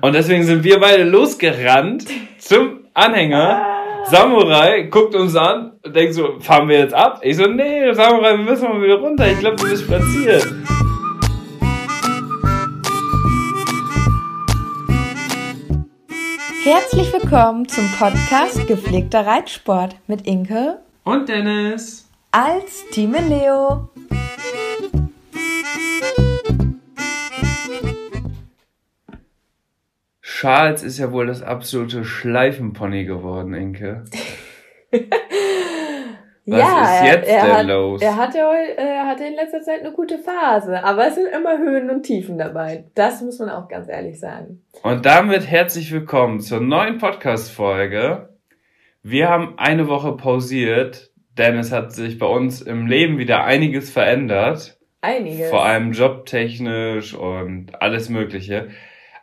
Und deswegen sind wir beide losgerannt zum Anhänger. Samurai guckt uns an und denkt so, fahren wir jetzt ab? Ich so, nee, Samurai, wir müssen mal wieder runter. Ich glaube, du bist spaziert. Herzlich willkommen zum Podcast Gepflegter Reitsport mit Inke und Dennis als Team Leo. Charles ist ja wohl das absolute Schleifenpony geworden, Inke. Was ja, ist jetzt er, er denn hat, los? Er hatte, er hatte in letzter Zeit eine gute Phase, aber es sind immer Höhen und Tiefen dabei. Das muss man auch ganz ehrlich sagen. Und damit herzlich willkommen zur neuen Podcast-Folge. Wir haben eine Woche pausiert, denn es hat sich bei uns im Leben wieder einiges verändert. Einiges. Vor allem jobtechnisch und alles Mögliche.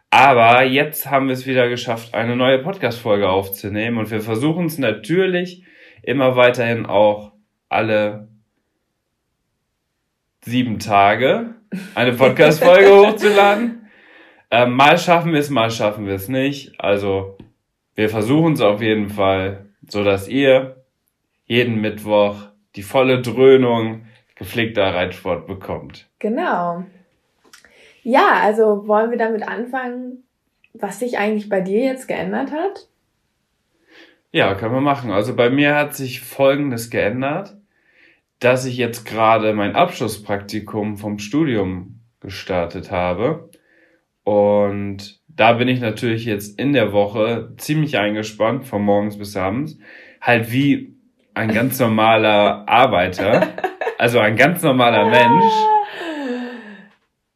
Aber jetzt haben wir es wieder geschafft, eine neue Podcast-Folge aufzunehmen und wir versuchen es natürlich immer weiterhin auch alle sieben Tage eine Podcast-Folge hochzuladen. Ähm, mal schaffen wir es, mal schaffen wir es nicht. Also wir versuchen es auf jeden Fall, so dass ihr jeden Mittwoch die volle Dröhnung gepflegter Reitsport bekommt. Genau. Ja, also wollen wir damit anfangen, was sich eigentlich bei dir jetzt geändert hat? Ja, können wir machen. Also bei mir hat sich Folgendes geändert, dass ich jetzt gerade mein Abschlusspraktikum vom Studium gestartet habe. Und da bin ich natürlich jetzt in der Woche ziemlich eingespannt, von morgens bis abends. Halt wie ein ganz normaler Arbeiter, also ein ganz normaler Mensch.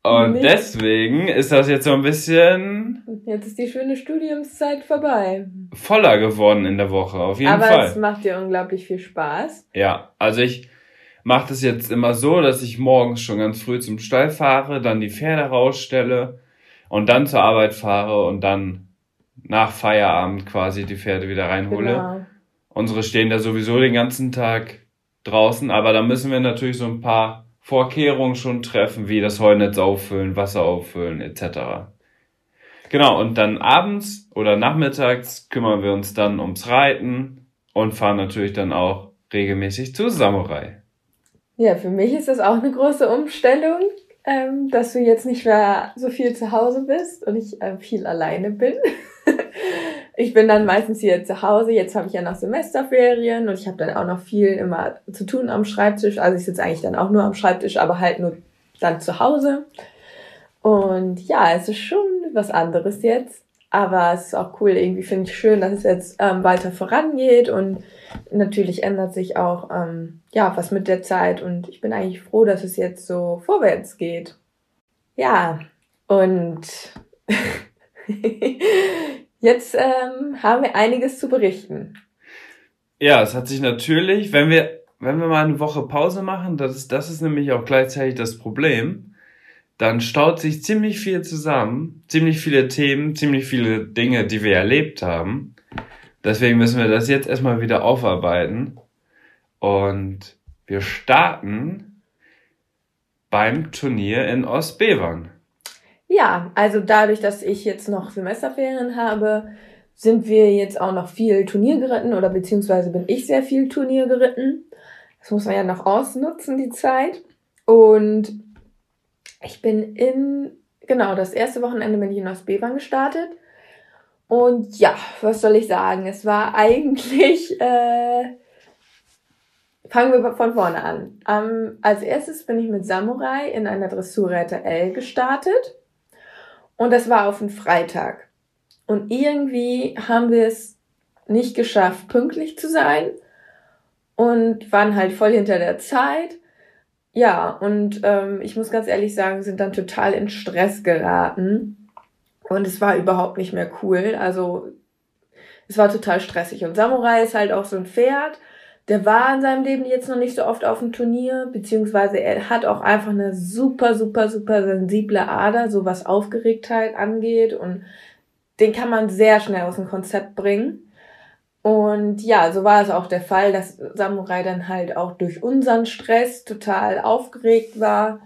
Und nicht. deswegen ist das jetzt so ein bisschen. Jetzt ist die schöne Studiumszeit vorbei. Voller geworden in der Woche, auf jeden Aber Fall. Aber es macht dir unglaublich viel Spaß. Ja, also ich mache das jetzt immer so, dass ich morgens schon ganz früh zum Stall fahre, dann die Pferde rausstelle und dann zur Arbeit fahre und dann nach Feierabend quasi die Pferde wieder reinhole. Genau. Unsere stehen da sowieso den ganzen Tag draußen, aber da müssen wir natürlich so ein paar Vorkehrungen schon treffen, wie das Heunetz auffüllen, Wasser auffüllen etc. Genau, und dann abends oder nachmittags kümmern wir uns dann ums Reiten und fahren natürlich dann auch regelmäßig zu Samurai. Ja, für mich ist das auch eine große Umstellung, ähm, dass du jetzt nicht mehr so viel zu Hause bist und ich äh, viel alleine bin. ich bin dann meistens hier zu Hause. Jetzt habe ich ja noch Semesterferien und ich habe dann auch noch viel immer zu tun am Schreibtisch. Also ich sitze eigentlich dann auch nur am Schreibtisch, aber halt nur dann zu Hause. Und ja, es ist schon was anderes jetzt. Aber es ist auch cool, irgendwie finde ich schön, dass es jetzt ähm, weiter vorangeht und natürlich ändert sich auch ähm, ja was mit der Zeit und ich bin eigentlich froh, dass es jetzt so vorwärts geht. Ja, und Jetzt ähm, haben wir einiges zu berichten. Ja, es hat sich natürlich, wenn wir, wenn wir mal eine Woche Pause machen, das ist, das ist nämlich auch gleichzeitig das Problem, dann staut sich ziemlich viel zusammen, ziemlich viele Themen, ziemlich viele Dinge, die wir erlebt haben. Deswegen müssen wir das jetzt erstmal wieder aufarbeiten. Und wir starten beim Turnier in Ostbevern. Ja, also dadurch, dass ich jetzt noch Semesterferien habe, sind wir jetzt auch noch viel Turnier geritten oder beziehungsweise bin ich sehr viel Turnier geritten. Das muss man ja noch ausnutzen, die Zeit. Und ich bin in, genau, das erste Wochenende bin ich in Ostbevern gestartet. Und ja, was soll ich sagen? Es war eigentlich, äh, fangen wir von vorne an. Um, als erstes bin ich mit Samurai in einer Dressurreiter L gestartet. Und das war auf einen Freitag. Und irgendwie haben wir es nicht geschafft, pünktlich zu sein und waren halt voll hinter der Zeit. Ja, und ähm, ich muss ganz ehrlich sagen, sind dann total in Stress geraten. Und es war überhaupt nicht mehr cool. Also es war total stressig. Und Samurai ist halt auch so ein Pferd. Der war in seinem Leben jetzt noch nicht so oft auf dem Turnier, beziehungsweise er hat auch einfach eine super, super, super sensible Ader, so was Aufgeregtheit angeht. Und den kann man sehr schnell aus dem Konzept bringen. Und ja, so war es auch der Fall, dass Samurai dann halt auch durch unseren Stress total aufgeregt war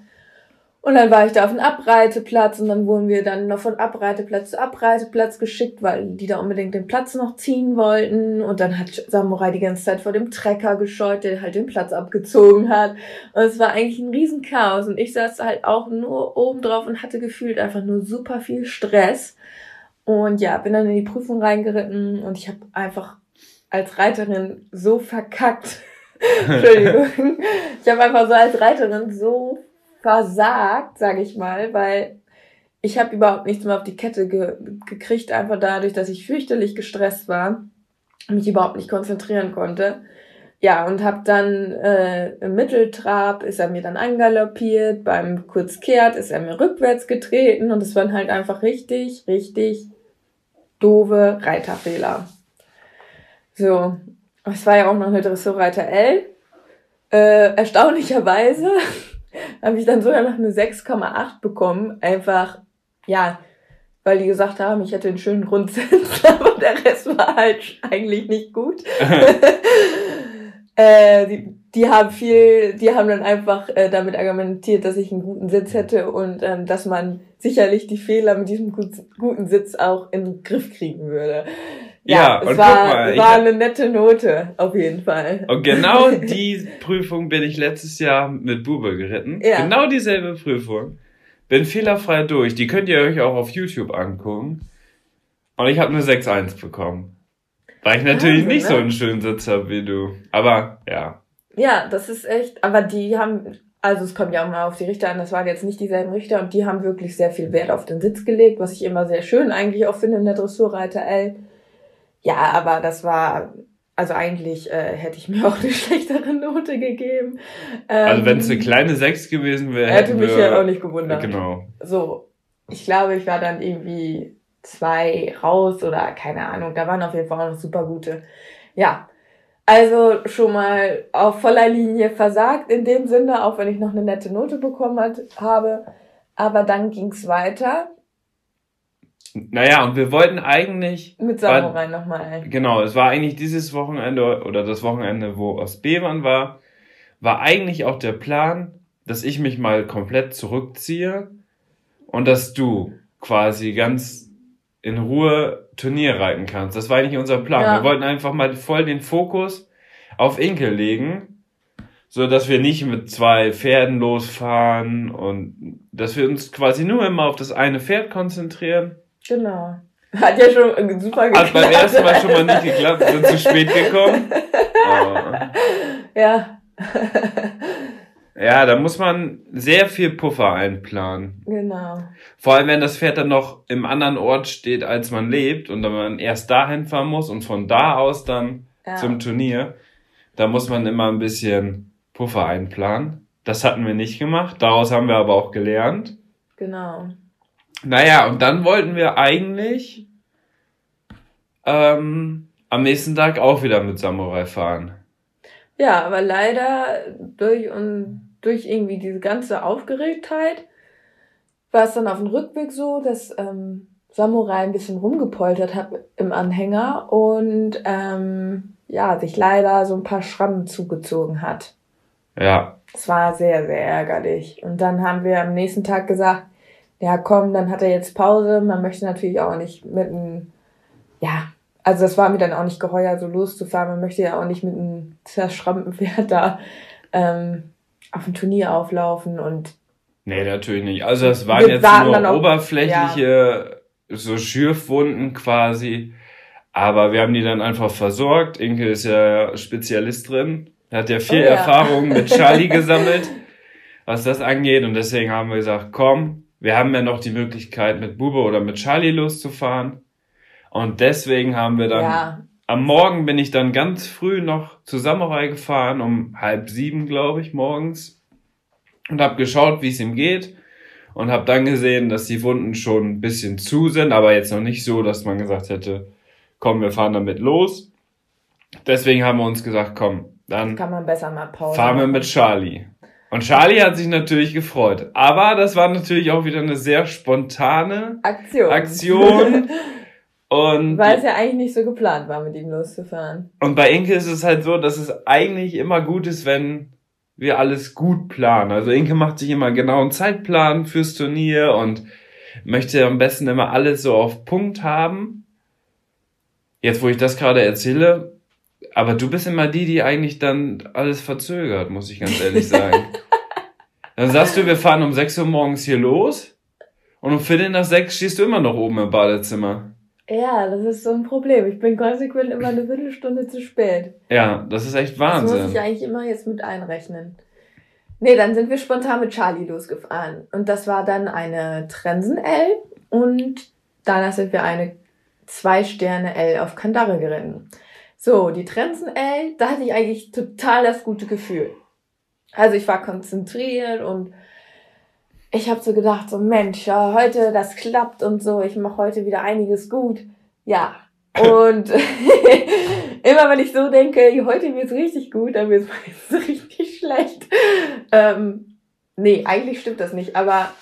und dann war ich da auf dem Abreiteplatz und dann wurden wir dann noch von Abreiteplatz zu Abreiteplatz geschickt, weil die da unbedingt den Platz noch ziehen wollten. Und dann hat Samurai die ganze Zeit vor dem Trecker gescheut, der halt den Platz abgezogen hat. Und es war eigentlich ein Riesenchaos. Und ich saß halt auch nur oben drauf und hatte gefühlt einfach nur super viel Stress. Und ja, bin dann in die Prüfung reingeritten und ich habe einfach als Reiterin so verkackt. Entschuldigung. Ich habe einfach so als Reiterin so versagt, sage ich mal, weil ich habe überhaupt nichts mehr auf die Kette ge gekriegt, einfach dadurch, dass ich fürchterlich gestresst war, mich überhaupt nicht konzentrieren konnte. Ja, und habe dann äh, im Mitteltrab ist er mir dann angaloppiert, beim Kurzkehrt ist er mir rückwärts getreten und es waren halt einfach richtig, richtig doofe Reiterfehler. So, es war ja auch noch eine Dressurreiter L. Äh, erstaunlicherweise habe ich dann sogar noch eine 6,8 bekommen. Einfach, ja, weil die gesagt haben, ich hätte einen schönen Grundsatz, aber der Rest war halt eigentlich nicht gut. äh, die, die haben viel, die haben dann einfach äh, damit argumentiert, dass ich einen guten Sitz hätte und ähm, dass man sicherlich die Fehler mit diesem guten Sitz auch in den Griff kriegen würde. Ja, ja es war, mal, war eine nette Note, auf jeden Fall. Und genau die Prüfung bin ich letztes Jahr mit Bube geritten. Ja. Genau dieselbe Prüfung. Bin fehlerfrei durch. Die könnt ihr euch auch auf YouTube angucken. Und ich habe eine 6-1 bekommen. Weil ich natürlich Wahnsinn, nicht ne? so einen schönen Sitz habe wie du. Aber ja. Ja, das ist echt. Aber die haben, also es kommt ja auch mal auf die Richter an, das waren jetzt nicht dieselben Richter und die haben wirklich sehr viel Wert auf den Sitz gelegt, was ich immer sehr schön eigentlich auch finde in der Dressurreiter L. Ja, aber das war, also eigentlich äh, hätte ich mir auch eine schlechtere Note gegeben. Ähm, also wenn es eine kleine 6 gewesen wäre, hätte mich ja auch nicht gewundert. Genau. So, ich glaube, ich war dann irgendwie zwei raus oder keine Ahnung. Da waren auf jeden Fall auch noch super gute. Ja, also schon mal auf voller Linie versagt in dem Sinne, auch wenn ich noch eine nette Note bekommen hat, habe. Aber dann ging's weiter. Naja, und wir wollten eigentlich. Mit Samurai nochmal. Genau, es war eigentlich dieses Wochenende oder das Wochenende, wo Ostbevern war, war eigentlich auch der Plan, dass ich mich mal komplett zurückziehe und dass du quasi ganz in Ruhe Turnier reiten kannst. Das war eigentlich unser Plan. Ja. Wir wollten einfach mal voll den Fokus auf Inkel legen, so dass wir nicht mit zwei Pferden losfahren und dass wir uns quasi nur immer auf das eine Pferd konzentrieren Genau. Hat ja schon super geklappt. Hat beim ersten Mal schon mal nicht geklappt, sind zu spät gekommen. Oh. Ja. Ja, da muss man sehr viel Puffer einplanen. Genau. Vor allem, wenn das Pferd dann noch im anderen Ort steht, als man lebt und dann man erst dahin fahren muss und von da aus dann ja. zum Turnier, da muss man immer ein bisschen Puffer einplanen. Das hatten wir nicht gemacht. Daraus haben wir aber auch gelernt. Genau. Naja, und dann wollten wir eigentlich ähm, am nächsten Tag auch wieder mit Samurai fahren. Ja, aber leider durch und durch irgendwie diese ganze Aufgeregtheit war es dann auf dem Rückweg so, dass ähm, Samurai ein bisschen rumgepoltert hat im Anhänger und ähm, ja, sich leider so ein paar Schrammen zugezogen hat. Ja. Es war sehr, sehr ärgerlich. Und dann haben wir am nächsten Tag gesagt, ja komm, dann hat er jetzt Pause. Man möchte natürlich auch nicht mit einem, ja, also das war mir dann auch nicht geheuer, so loszufahren. Man möchte ja auch nicht mit einem zerschrammten Pferd da ähm, auf ein Turnier auflaufen und Nee, natürlich nicht. Also das waren jetzt nur auch, oberflächliche, ja. so Schürfwunden quasi. Aber wir haben die dann einfach versorgt. Inke ist ja Spezialist drin. Er hat ja viel oh, ja. Erfahrung mit Charlie gesammelt, was das angeht. Und deswegen haben wir gesagt, komm, wir haben ja noch die Möglichkeit, mit Bube oder mit Charlie loszufahren. Und deswegen haben wir dann, ja. am Morgen bin ich dann ganz früh noch zu Samurai gefahren, um halb sieben, glaube ich, morgens. Und habe geschaut, wie es ihm geht. und habe dann gesehen, dass die Wunden schon ein bisschen zu sind, aber jetzt noch nicht so, dass man gesagt hätte, komm, wir fahren damit los. Deswegen haben wir uns gesagt, komm, dann Kann man besser mal Pause fahren wir mit Charlie. Und Charlie hat sich natürlich gefreut. Aber das war natürlich auch wieder eine sehr spontane Aktion. Aktion. Und, Weil es ja eigentlich nicht so geplant war, mit ihm loszufahren. und bei Inke ist es halt so, dass es eigentlich immer gut ist, wenn wir alles gut planen. Also Inke macht sich immer genau einen Zeitplan fürs Turnier und möchte am besten immer alles so auf Punkt haben. Jetzt, wo ich das gerade erzähle, aber du bist immer die, die eigentlich dann alles verzögert, muss ich ganz ehrlich sagen. dann sagst du, wir fahren um 6 Uhr morgens hier los und um Viertel nach sechs stehst du immer noch oben im Badezimmer. Ja, das ist so ein Problem. Ich bin konsequent immer eine Viertelstunde zu spät. Ja, das ist echt Das muss Wahnsinn. ich eigentlich immer jetzt mit einrechnen. Nee, dann sind wir spontan mit Charlie losgefahren. Und das war dann eine Trensen L und danach sind wir eine zwei Sterne L auf Kandare geritten. So, die Trensen L, da hatte ich eigentlich total das gute Gefühl. Also ich war konzentriert und ich habe so gedacht, so Mensch, ja, heute das klappt und so, ich mache heute wieder einiges gut. Ja. Und immer wenn ich so denke, heute wird's richtig gut, dann wird's meistens richtig schlecht. Ähm, nee, eigentlich stimmt das nicht, aber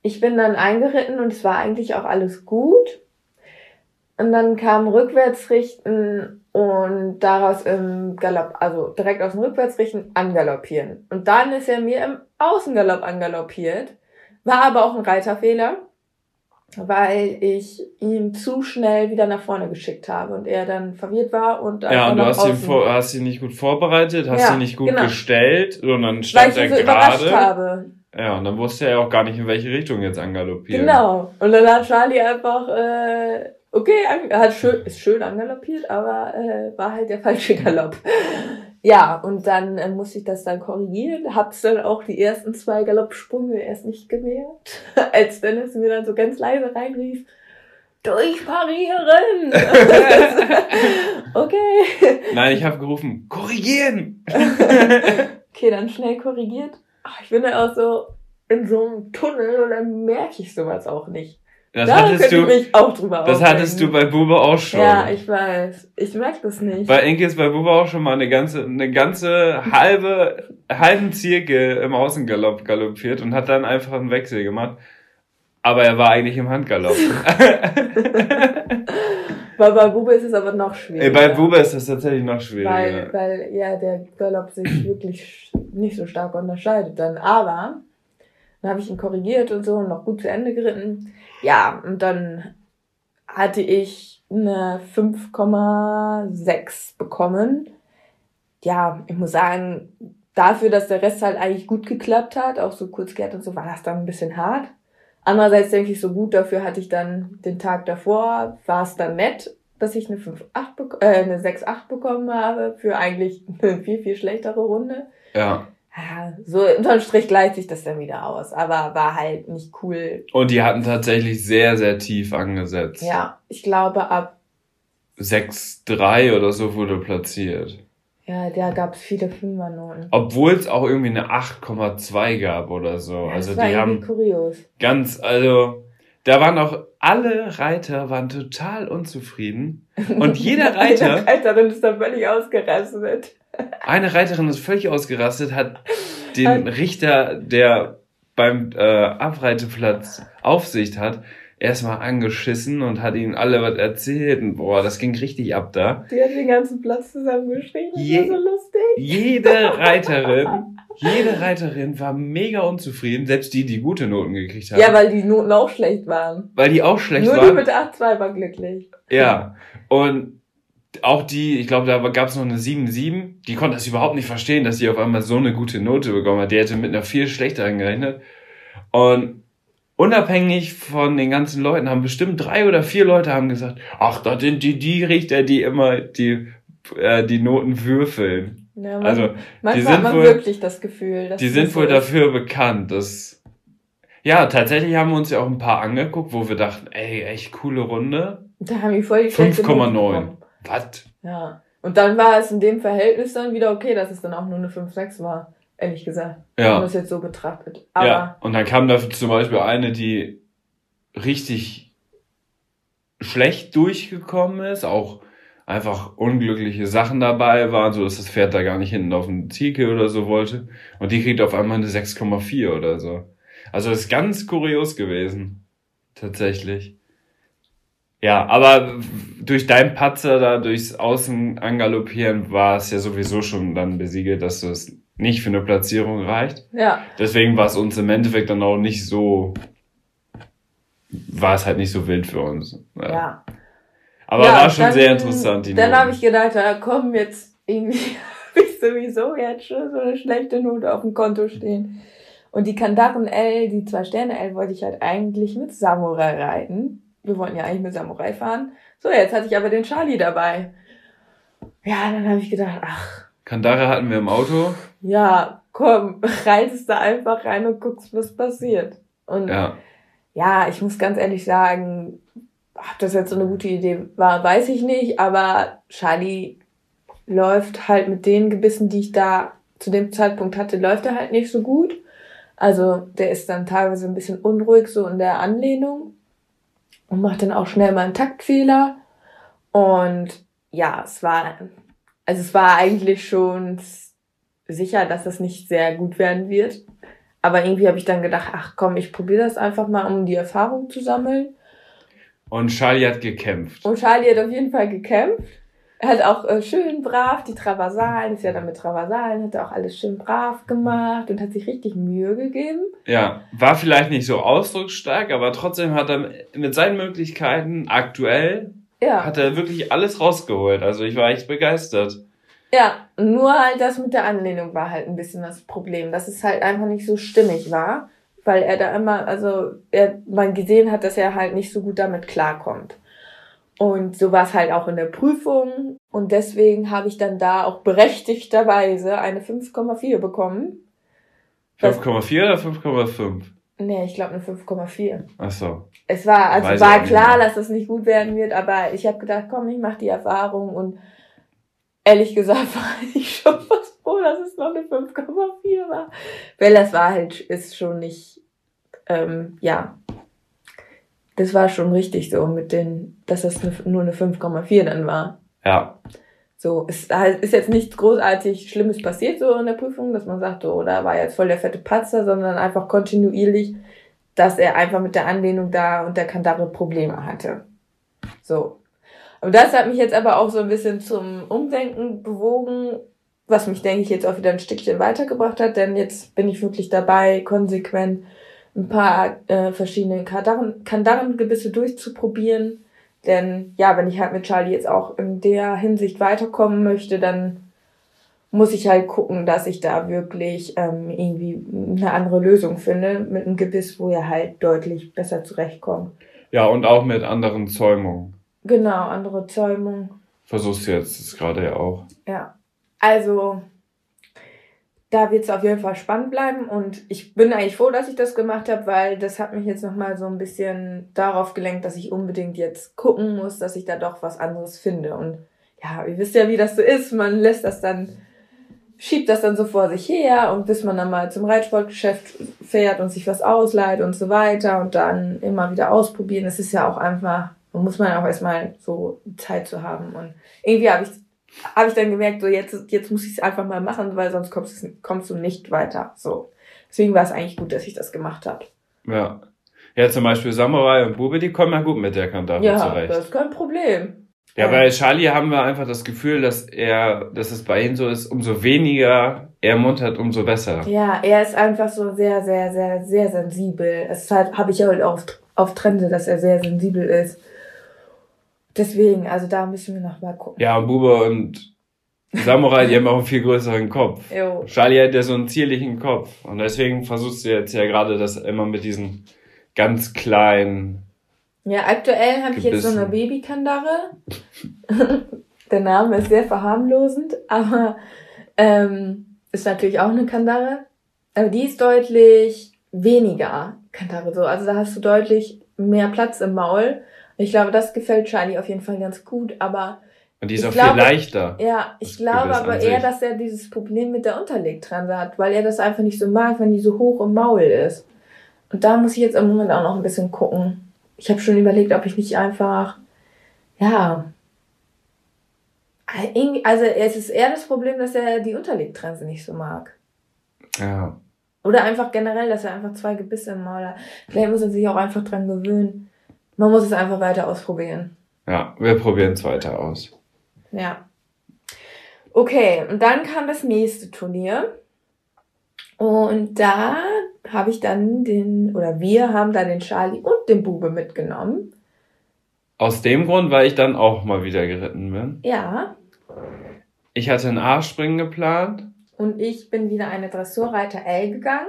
ich bin dann eingeritten und es war eigentlich auch alles gut. Und dann kam Rückwärtsrichten und daraus im Galopp, also direkt aus dem Rückwärtsrichten angaloppieren. Und dann ist er mir im Außengalopp angaloppiert. War aber auch ein Reiterfehler, weil ich ihn zu schnell wieder nach vorne geschickt habe und er dann verwirrt war und Ja, einfach und du hast ihn, vor, hast ihn nicht gut vorbereitet, hast Ja, ihn nicht gut genau. gestellt, sondern weil stand ich ihn er so überrascht gerade. habe. Ja, und dann wusste er auch gar nicht, in welche Richtung jetzt angaloppieren. Genau. Und dann hat Charlie einfach, äh, okay, an, hat schön, ist schön angaloppiert, aber äh, war halt der falsche Galopp. Ja, und dann äh, musste ich das dann korrigieren. Hab's dann auch die ersten zwei Galoppsprünge erst nicht gemerkt, als Dennis mir dann so ganz leise reinrief, durchparieren. okay. Nein, ich habe gerufen, korrigieren! Okay, dann schnell korrigiert. Ach, ich bin dann auch so in so einem Tunnel und dann merke ich sowas auch nicht. Das da hattest du, ich mich auch drüber das hattest du bei Bube auch schon. Ja, ich weiß. Ich merke das nicht. Bei Inke ist bei Bube auch schon mal eine ganze, eine ganze halbe, halben Zirkel im Außengalopp galoppiert und hat dann einfach einen Wechsel gemacht. Aber er war eigentlich im Handgalopp. Bei, bei Bube ist es aber noch schwieriger. bei Bube ist das tatsächlich noch schwieriger. Weil, weil ja der Galopp sich wirklich nicht so stark unterscheidet dann. Aber dann habe ich ihn korrigiert und so und noch gut zu Ende geritten. Ja, und dann hatte ich eine 5,6 bekommen. Ja, ich muss sagen, dafür, dass der Rest halt eigentlich gut geklappt hat, auch so kurz gehört und so, war das dann ein bisschen hart. Andererseits denke ich, so gut dafür hatte ich dann den Tag davor, war es dann nett, dass ich eine 5,8 bek- äh, eine 6,8 bekommen habe für eigentlich eine viel, viel schlechtere Runde. Ja. Ja, so unterm Strich gleicht sich das dann wieder aus, aber war halt nicht cool. Und die hatten tatsächlich sehr, sehr tief angesetzt. Ja, ich glaube ab, 6-3 oder so wurde platziert. ja, da gab es viele Fünfernoten. Obwohl es auch irgendwie eine 8,2 gab oder so. Ja, also die haben kurios. ganz, also da waren auch alle Reiter waren total unzufrieden. Und jeder Reiter, Die Reiterin ist da völlig ausgerastet. eine Reiterin ist völlig ausgerastet, hat den Richter, der beim äh, Abreiteplatz Aufsicht hat, erstmal angeschissen und hat ihnen alle was erzählt. Und boah, das ging richtig ab da. Die hat den ganzen Platz zusammengeschrieben. Das Je- war so lustig. Jede Reiterin, jede Reiterin war mega unzufrieden, selbst die, die gute Noten gekriegt haben. Ja, weil die Noten auch schlecht waren. weil die auch schlecht Nur die waren. mit 8,2 war glücklich. Ja. Und auch die, ich glaube, da gab es noch eine 7-7, die konnte das überhaupt nicht verstehen, dass die auf einmal so eine gute Note bekommen hat. Die hätte mit einer viel schlechteren gerechnet. Und unabhängig von den ganzen Leuten haben bestimmt drei oder vier Leute haben gesagt, ach, das sind die, die Richter, die immer die, äh, die Noten würfeln. Ja, man, Also, die manchmal hat sind man wohl- wirklich das Gefühl, dass Die sind so wohl ist. dafür bekannt, dass. Ja, tatsächlich haben wir uns ja auch ein paar angeguckt, wo wir dachten, ey, echt coole Runde. Da haben die voll die schlechte Note 5,9. bekommen. Was? Ja. Und dann war es in dem Verhältnis dann wieder okay, dass es dann auch nur eine 5,6 war. Ehrlich gesagt. Ja. Wenn man das jetzt so betrachtet. Aber ja, und dann kam da zum Beispiel eine, die richtig schlecht durchgekommen ist, auch einfach unglückliche Sachen dabei waren, so dass das Pferd da gar nicht hinten auf den Zielke oder so wollte. Und die kriegt auf einmal eine 6,4 oder so. Also das ist ganz kurios gewesen. Tatsächlich. Ja, aber durch deinen Patzer da durchs Außen angaloppieren war es ja sowieso schon dann besiegelt, dass es nicht für eine Platzierung reicht. Ja. Deswegen war es uns im Endeffekt dann auch nicht so, war es halt nicht so wild für uns. Ja. ja. Aber ja, war schon dann, sehr interessant. Die dann habe ich gedacht, da kommen jetzt irgendwie, habe ich sowieso jetzt schon so eine schlechte Note auf dem Konto stehen. Und die Kandaren L, die zwei Sterne L, wollte ich halt eigentlich mit Samurai reiten. Wir wollten ja eigentlich mit Samurai fahren. So, jetzt hatte ich aber den Charlie dabei. Ja, dann habe ich gedacht, ach. Kandare hatten wir im Auto. Ja, komm, reitest da einfach rein und guckst, was passiert. Und ja, ja ich muss ganz ehrlich sagen, ob das jetzt so eine gute Idee war, weiß ich nicht, aber Charlie läuft halt mit den Gebissen, die ich da zu dem Zeitpunkt hatte, läuft er halt nicht so gut. Also der ist dann teilweise ein bisschen unruhig so in der Anlehnung und macht dann auch schnell mal einen Taktfehler. Und ja, es war, also es war eigentlich schon sicher, dass das nicht sehr gut werden wird. Aber irgendwie habe ich dann gedacht, ach komm, ich probiere das einfach mal, um die Erfahrung zu sammeln. Und Charlie hat gekämpft. Und Charlie hat auf jeden Fall gekämpft. Er hat auch äh, schön brav die Traversalen, ist ja dann mit Traversalen, hat er auch alles schön brav gemacht und hat sich richtig Mühe gegeben. Ja, war vielleicht nicht so ausdrucksstark, aber trotzdem hat er mit seinen Möglichkeiten aktuell, ja. hat er wirklich alles rausgeholt. Also ich war echt begeistert. Ja, nur halt das mit der Anlehnung war halt ein bisschen das Problem, dass es halt einfach nicht so stimmig war, weil er da immer, also er, man gesehen hat, dass er halt nicht so gut damit klarkommt. Und so war es halt auch in der Prüfung. Und deswegen habe ich dann da auch berechtigterweise eine 5,4 bekommen. 5,4 oder 5,5? Nee, ich glaube eine 5,4. Ach so. Es war, also Weiß war klar, dass das nicht gut werden wird, aber ich habe gedacht, komm, ich mache die Erfahrung und ehrlich gesagt war ich schon fast froh, dass es noch eine 5,4 war. Weil das war halt, ist schon nicht, ähm, ja, das war schon richtig so mit den, dass das nur eine 5,4 dann war. Ja. So, es ist jetzt nichts großartig Schlimmes passiert so in der Prüfung, dass man sagt, oh, da war jetzt voll der fette Patzer, sondern einfach kontinuierlich, dass er einfach mit der Anlehnung da und der Kandare Probleme hatte. So. Und das hat mich jetzt aber auch so ein bisschen zum Umdenken bewogen, was mich, denke ich, jetzt auch wieder ein Stückchen weitergebracht hat, denn jetzt bin ich wirklich dabei, konsequent ein paar äh, verschiedene Kandaren-Gebisse durchzuprobieren. Denn ja, wenn ich halt mit Charlie jetzt auch in der Hinsicht weiterkommen möchte, dann muss ich halt gucken, dass ich da wirklich ähm, irgendwie eine andere Lösung finde mit einem Gebiss, wo er halt deutlich besser zurechtkommt. Ja, und auch mit anderen Zäumungen. Genau, andere Zäumungen. Versuchst du jetzt gerade ja auch. Ja. Also, da wird es auf jeden Fall spannend bleiben und ich bin eigentlich froh, dass ich das gemacht habe, weil das hat mich jetzt nochmal so ein bisschen darauf gelenkt, dass ich unbedingt jetzt gucken muss, dass ich da doch was anderes finde. Und ja, ihr wisst ja, wie das so ist. Man lässt das dann, schiebt das dann so vor sich her und bis man dann mal zum Reitsportgeschäft fährt und sich was ausleiht und so weiter und dann immer wieder ausprobieren. Das ist ja auch einfach, da muss man auch erstmal so Zeit zu haben. Und irgendwie habe ich habe ich dann gemerkt, so jetzt, jetzt muss ich es einfach mal machen, weil sonst kommst, kommst du nicht weiter. So. Deswegen war es eigentlich gut, dass ich das gemacht habe. Ja. Ja, zum Beispiel Samurai und Bube, die kommen ja gut mit der Kandare ja, zurecht. Ja, das ist kein Problem. Ja, bei Charlie haben wir einfach das Gefühl, dass er, dass es bei ihm so ist, umso weniger er Mund hat, umso besser. Ja, er ist einfach so sehr, sehr, sehr, sehr sensibel. Das habe ich ja halt auf, auf Trende, dass er sehr sensibel ist. Deswegen, also da müssen wir noch mal gucken. Ja, Bube und Samurai, die haben auch einen viel größeren Kopf. Jo. Charlie hat ja so einen zierlichen Kopf. Und deswegen versuchst du jetzt ja gerade das immer mit diesen ganz kleinen. Ja, aktuell habe ich jetzt so eine Babykandare. Der Name ist sehr verharmlosend, aber ähm, ist natürlich auch eine Kandare. Aber die ist deutlich weniger Kandare so. Also da hast du deutlich mehr Platz im Maul. Ich glaube, das gefällt Charlie auf jeden Fall ganz gut, aber Und die ist auch glaube- viel leichter. Ja, ich glaube aber eher, dass er dieses Problem mit der Unterlegtrense hat, weil er das einfach nicht so mag, wenn die so hoch im Maul ist. Und da muss ich jetzt im Moment auch noch ein bisschen gucken. Ich habe schon überlegt, ob ich nicht einfach, ja, also es ist eher das Problem, dass er die Unterlegtrense nicht so mag. Ja. Oder einfach generell, dass er einfach zwei Gebisse im Maul hat. Vielleicht muss er sich auch einfach dran gewöhnen. Man muss es einfach weiter ausprobieren. Ja, wir probieren es weiter aus. Ja. Okay, und dann kam das nächste Turnier. Und da habe ich dann den, oder wir haben da den Charlie und den Bube mitgenommen. Aus dem Grund, weil ich dann auch mal wieder geritten bin. Ja. Ich hatte ein A-Springen geplant Und ich bin wieder eine Dressurreiter L gegangen.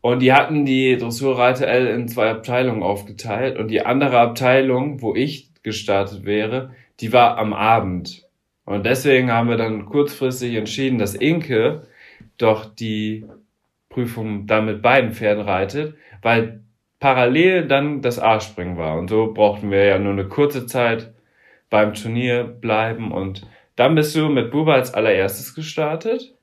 und die hatten die Dressurreiter L in zwei Abteilungen aufgeteilt und die andere Abteilung, wo ich gestartet wäre, die war am Abend. Und deswegen haben wir dann kurzfristig entschieden, dass Inke doch die Prüfung dann mit beiden Pferden reitet, weil parallel dann das A-Springen war. Und so brauchten wir ja nur eine kurze Zeit beim Turnier bleiben und dann bist du mit Buba als allererstes gestartet.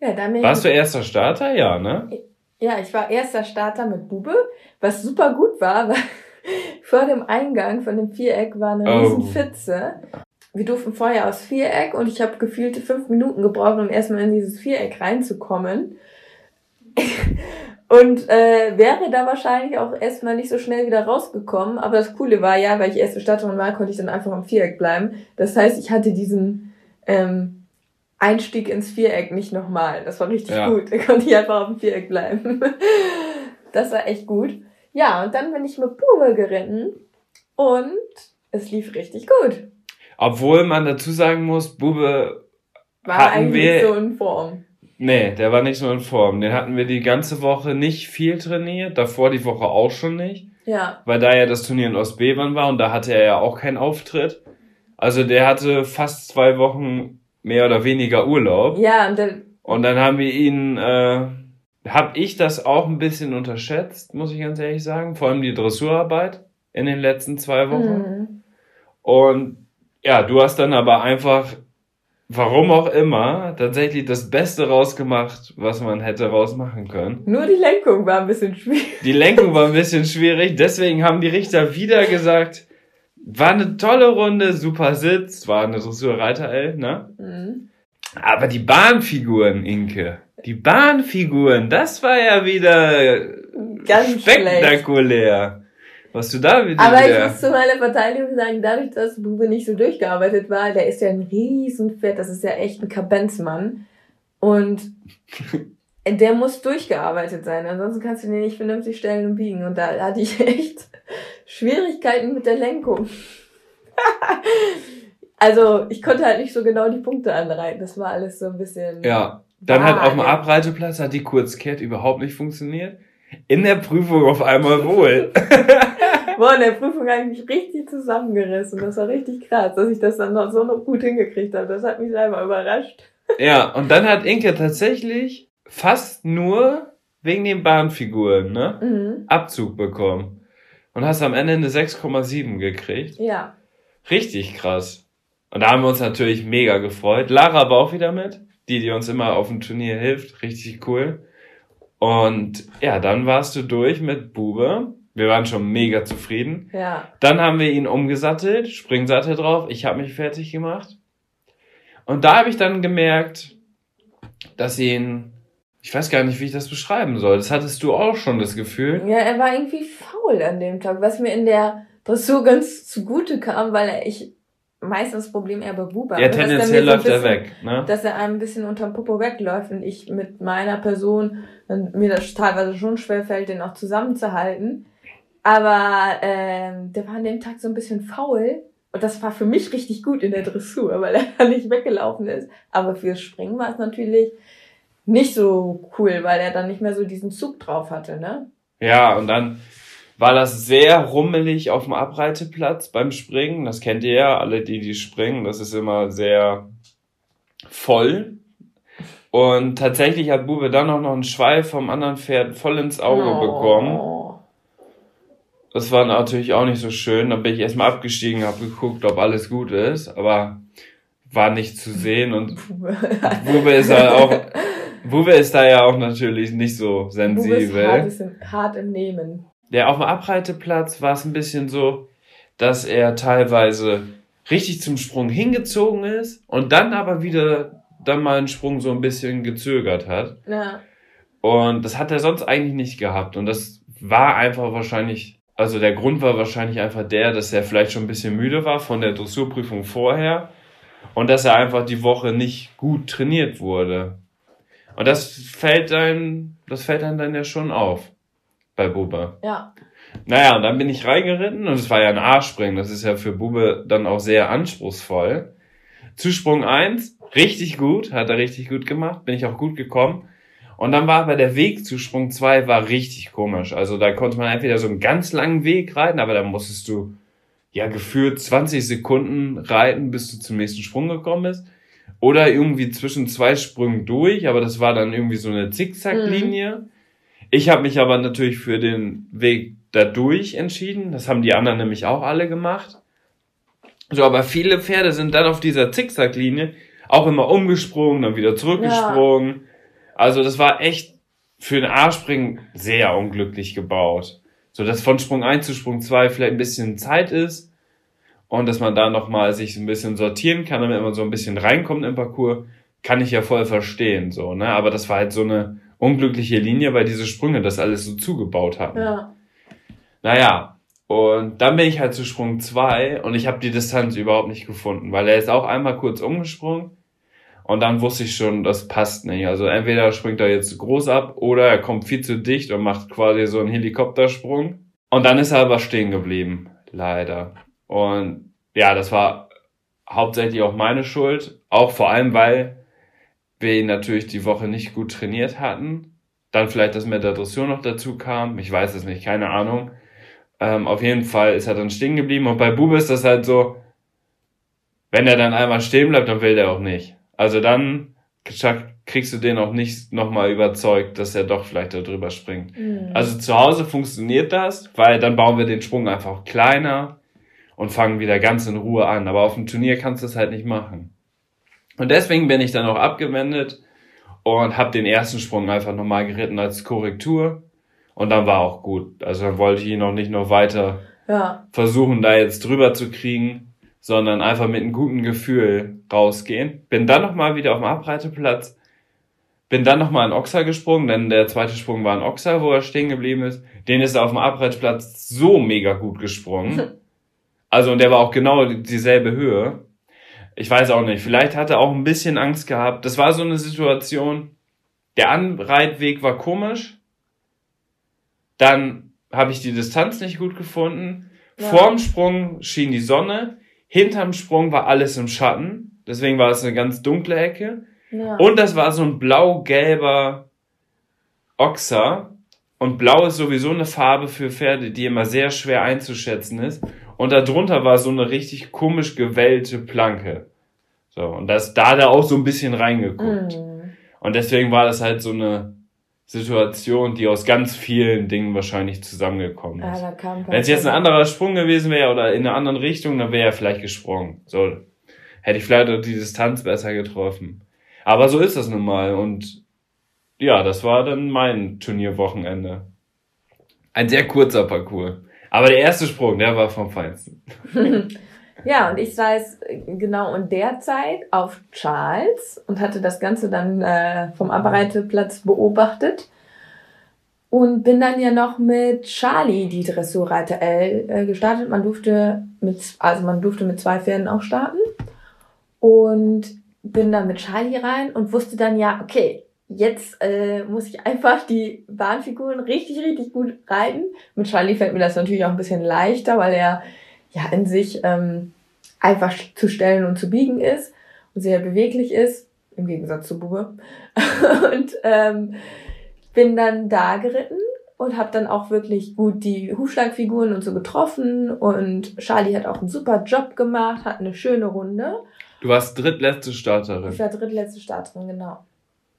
Ja, dann bin ich Warst du erster Starter? Ja, ne? Ja, ich war erster Starter mit Bube, was super gut war, weil vor dem Eingang von dem Viereck war eine Oh. riesen Pfütze. Wir durften vorher aus Viereck und ich habe gefühlte fünf Minuten gebraucht, um erstmal in dieses Viereck reinzukommen. Und äh, wäre da wahrscheinlich auch erstmal nicht so schnell wieder rausgekommen. Aber das Coole war ja, weil ich erste Starterin war, konnte ich dann einfach im Viereck bleiben. Das heißt, ich hatte diesen ähm, Einstieg ins Viereck nicht nochmal. Das war richtig Ja. gut. Da konnte ich einfach auf dem Viereck bleiben. Das war echt gut. Ja, und dann bin ich mit Bube geritten und es lief richtig gut. Obwohl man dazu sagen muss, Bube, War Hatten eigentlich wir- so in Form. nee, der war nicht so in Form. Den hatten wir die ganze Woche nicht viel trainiert, davor die Woche auch schon nicht, Ja, weil da ja das Turnier in Ostbevern war und da hatte er ja auch keinen Auftritt. Also der hatte fast zwei Wochen mehr oder weniger Urlaub. ja, und der, Und dann haben wir ihn, äh, hab ich das auch ein bisschen unterschätzt, muss ich ganz ehrlich sagen. Vor allem die Dressurarbeit in den letzten zwei Wochen. Mhm. Und ja, du hast dann aber einfach, warum auch immer, tatsächlich das Beste rausgemacht, was man hätte rausmachen können. nur die Lenkung war ein bisschen schwierig. Die Lenkung war ein bisschen schwierig, deswegen haben die Richter wieder gesagt, war eine tolle Runde, super Sitz, war eine Dressurreiter L, ne? Mhm. Aber die Bahnfiguren, Inke, die Bahnfiguren, das war ja wieder Ganz schlecht. Was du da wieder. Aber ich muss zu meiner Verteidigung sagen, dadurch, dass Bube nicht so durchgearbeitet war, der ist ja ein Riesenpferd, das ist ja echt ein Kabenzmann. Und der muss durchgearbeitet sein, ansonsten kannst du den nicht vernünftig stellen und biegen. Und da hatte ich echt Schwierigkeiten mit der Lenkung. also ich konnte halt nicht so genau die Punkte anreihen. Das war alles so ein bisschen. Ja. Dann hat auf dem. Abreiteplatz hat die Kurzkehrt überhaupt nicht funktioniert. In der Prüfung auf einmal wohl. Boah, in der Prüfung habe ich mich richtig zusammengerissen. Das war richtig krass, dass ich das dann noch so noch gut hingekriegt habe. Das hat mich selber überrascht. ja, und dann hat Inke tatsächlich fast nur wegen den Bahnfiguren, ne? Mhm. Abzug bekommen. Und hast am Ende eine 6,7 gekriegt. Ja. Richtig krass. Und da haben wir uns natürlich mega gefreut. Lara war auch wieder mit, die, die uns immer auf dem Turnier hilft. Richtig cool. Und ja, dann warst du durch mit Bube. Wir waren schon mega zufrieden. Ja. Dann haben wir ihn umgesattelt, Springsattel drauf. Ich habe mich fertig gemacht. Und da habe ich dann gemerkt, dass ihn, ich weiß gar nicht, wie ich das beschreiben soll. Das hattest du auch schon das Gefühl. Ja, er war irgendwie faul an dem Tag, was mir in der Dressur ganz zugute kam, weil er, ich meistens das Problem eher bei Buba. Ja, tendenziell läuft er bisschen- weg. Ne? Dass er einem ein bisschen unterm Popo wegläuft und ich mit meiner Person mir das teilweise schon schwer fällt, den auch zusammenzuhalten. Aber ähm, der war an dem Tag so ein bisschen faul. Und das war für mich richtig gut in der Dressur, weil er dann nicht weggelaufen ist. Aber fürs Springen war es natürlich nicht so cool, weil er dann nicht mehr so diesen Zug drauf hatte, ne? Ja, und dann war das sehr rummelig auf dem Abreiteplatz beim Springen. Das kennt ihr ja, alle, die die springen. Das ist immer sehr voll. Und tatsächlich hat Bube dann auch noch einen Schweif vom anderen Pferd voll ins Auge Oh. bekommen. Das war natürlich auch nicht so schön. Dann bin ich erstmal abgestiegen, habe geguckt, ob alles gut ist, aber war nicht zu sehen und Bube ist halt auch, Bube ist da ja auch natürlich nicht so sensibel. Bube ist hart, ist hart im Nehmen. Ja, auf dem Abreiteplatz war es ein bisschen so, dass er teilweise richtig zum Sprung hingezogen ist und dann aber wieder dann mal einen Sprung so ein bisschen gezögert hat. Ja. Und das hat er sonst eigentlich nicht gehabt. Und das war einfach wahrscheinlich, also der Grund war wahrscheinlich einfach der, dass er vielleicht schon ein bisschen müde war von der Dressurprüfung vorher und dass er einfach die Woche nicht gut trainiert wurde. Und das fällt dann, das fällt dann dann ja schon auf bei Bube. Ja. Naja, und dann bin ich reingeritten und es war ja ein A-Springen. Das ist ja für Bube dann auch sehr anspruchsvoll. Zusprung eins richtig gut, hat er richtig gut gemacht, bin ich auch gut gekommen. Und dann war aber der Weg zu Sprung zwei war richtig komisch. Also da konnte man entweder so einen ganz langen Weg reiten, aber da musstest du ja gefühlt 20 Sekunden reiten, bis du zum nächsten Sprung gekommen bist. Oder irgendwie zwischen zwei Sprüngen durch, aber das war dann irgendwie so eine Zickzacklinie. Mhm. Ich habe mich aber natürlich für den Weg dadurch entschieden. Das haben die anderen nämlich auch alle gemacht. So, aber viele Pferde sind dann auf dieser Zickzacklinie auch immer umgesprungen, dann wieder zurückgesprungen. Ja. Also das war echt für den A-Springen sehr unglücklich gebaut. So dass von Sprung 1 zu Sprung 2 vielleicht ein bisschen Zeit ist und dass man da nochmal sich ein bisschen sortieren kann, damit man so ein bisschen reinkommt im Parcours, kann ich ja voll verstehen, so, ne? Aber das war halt so eine unglückliche Linie, weil diese Sprünge das alles so zugebaut hatten. Ja. Naja, und dann bin ich halt zu Sprung 2 und ich habe die Distanz überhaupt nicht gefunden, weil er ist auch einmal kurz umgesprungen und dann wusste ich schon, das passt nicht. Also entweder springt er jetzt groß ab oder er kommt viel zu dicht und macht quasi so einen Helikoptersprung. Und dann ist er aber stehen geblieben, leider. Und ja, das war hauptsächlich auch meine Schuld. Auch vor allem, weil wir ihn natürlich die Woche nicht gut trainiert hatten. Dann vielleicht das mit der Dressur noch dazu kam. Ich weiß es nicht, keine Ahnung. Ähm, auf jeden Fall ist er dann stehen geblieben. Und bei Bube ist das halt so, wenn er dann einmal stehen bleibt, dann will der auch nicht. Also dann kriegst du den auch nicht nochmal überzeugt, dass er doch vielleicht da drüber springt. Mhm. Also zu Hause funktioniert das, weil dann bauen wir den Sprung einfach kleiner und fangen wieder ganz in Ruhe an. Aber auf dem Turnier kannst du das halt nicht machen. Und deswegen bin ich dann auch abgewendet und habe den ersten Sprung einfach nochmal geritten als Korrektur. Und dann war auch gut. Also dann wollte ich ihn auch nicht noch weiter ja. versuchen, da jetzt drüber zu kriegen sondern einfach mit einem guten Gefühl rausgehen. Bin dann nochmal wieder auf dem Abreiteplatz, bin dann nochmal in Oxa gesprungen, denn der zweite Sprung war in Oxa, wo er stehen geblieben ist. Den ist er auf dem Abreiteplatz so mega gut gesprungen. Also, und der war auch genau dieselbe Höhe. Ich weiß auch nicht, vielleicht hat er auch ein bisschen Angst gehabt. Das war so eine Situation, der Anreitweg war komisch. Dann habe ich die Distanz nicht gut gefunden. Ja. Vorm Sprung schien die Sonne. Hinterm Sprung war alles im Schatten. Deswegen war es eine ganz dunkle Ecke. Ja. Und das war so ein blau-gelber Ochser. Und blau ist sowieso eine Farbe für Pferde, die immer sehr schwer einzuschätzen ist. Und darunter war so eine richtig komisch gewellte Planke. So, und das, da hat er auch so ein bisschen reingeguckt. Mm. Und deswegen war das halt so eine Situation, die aus ganz vielen Dingen wahrscheinlich zusammengekommen ist. Ah, Wenn es jetzt ein anderer Sprung gewesen wäre oder in einer anderen Richtung, dann wäre er vielleicht gesprungen. So hätte ich vielleicht auch die Distanz besser getroffen. Aber so ist das nun mal und ja, das war dann mein Turnierwochenende. Ein sehr kurzer Parcours. Aber der erste Sprung, der war vom Feinsten. ja, und ich saß genau in der Zeit auf Charles und hatte das Ganze dann äh, vom Abreiteplatz beobachtet. Und bin dann ja noch mit Charlie die Dressurreiter L äh, gestartet. Man durfte mit, also man durfte mit zwei Pferden auch starten. Und bin dann mit Charlie rein und wusste dann ja, okay, jetzt äh, muss ich einfach die Bahnfiguren richtig, richtig gut reiten. Mit Charlie fällt mir das natürlich auch ein bisschen leichter, weil er ja in sich ähm, einfach zu stellen und zu biegen ist und sehr beweglich ist, im Gegensatz zu Bube. und ähm, bin dann da geritten und habe dann auch wirklich gut die Hufschlagfiguren und so getroffen und Charlie hat auch einen super Job gemacht, hat eine schöne Runde. Du warst drittletzte Starterin. Ich war drittletzte Starterin, genau.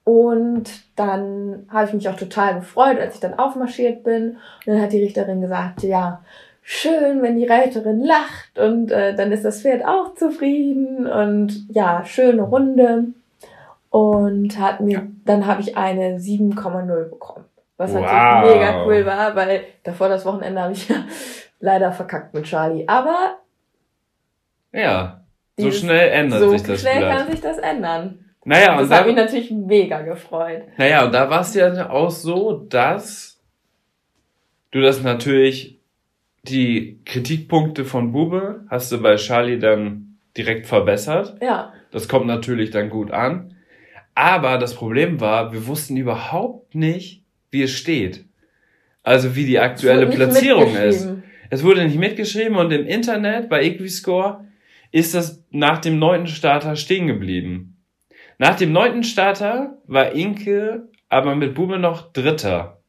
Und dann habe ich mich auch total gefreut, als ich dann aufmarschiert bin. Und dann hat die Richterin gesagt, ja, schön, wenn die Reiterin lacht und äh, dann ist das Pferd auch zufrieden und ja, schöne Runde. Und hat mir, dann habe ich eine 7,0 bekommen. Was wow. natürlich mega cool war, weil davor das Wochenende habe ich ja leider verkackt mit Charlie. Aber ja, so schnell ändert so sich das. So schnell Blatt. kann sich das ändern. Naja, und das hat mich natürlich mega gefreut. Naja, und da war es ja auch so, dass du das natürlich, die Kritikpunkte von Bube hast du bei Charlie dann direkt verbessert. Ja. Das kommt natürlich dann gut an. Aber das Problem war, wir wussten überhaupt nicht, wie es steht. Also wie die aktuelle Platzierung ist. Es wurde nicht mitgeschrieben und im Internet bei Equiscore ist das nach dem neunten Starter stehen geblieben. Nach dem neunten Starter war Inke aber mit Bube noch Dritter.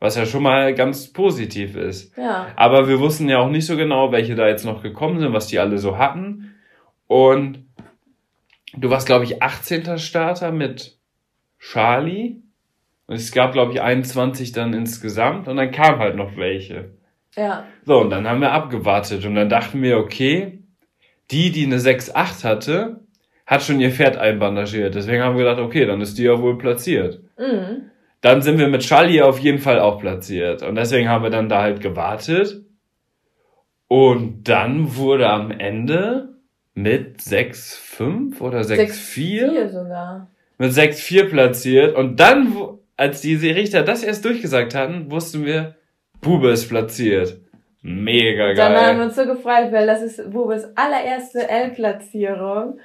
Was ja schon mal ganz positiv ist. Ja. Aber wir wussten ja auch nicht so genau, welche da jetzt noch gekommen sind, was die alle so hatten. Und du warst, glaube ich, 18. Starter mit Charlie. Und es gab, glaube ich, 21 dann insgesamt. Und dann kamen halt noch welche. Ja. So, und dann haben wir abgewartet. Und dann dachten wir, okay, die, die eine 6-8 hatte, hat schon ihr Pferd einbandagiert. Deswegen haben wir gedacht, okay, dann ist die ja wohl platziert. Mhm. Dann sind wir mit Charlie auf jeden Fall auch platziert. Und deswegen haben wir dann da halt gewartet. Und dann wurde am Ende mit 6-5 oder 6-4 sogar. Mit 6-4 platziert. Und dann, als die Richter das erst durchgesagt hatten, wussten wir, Bube ist platziert. Mega geil. Dann haben wir uns so gefreut, weil das ist Bubes allererste L-Platzierung.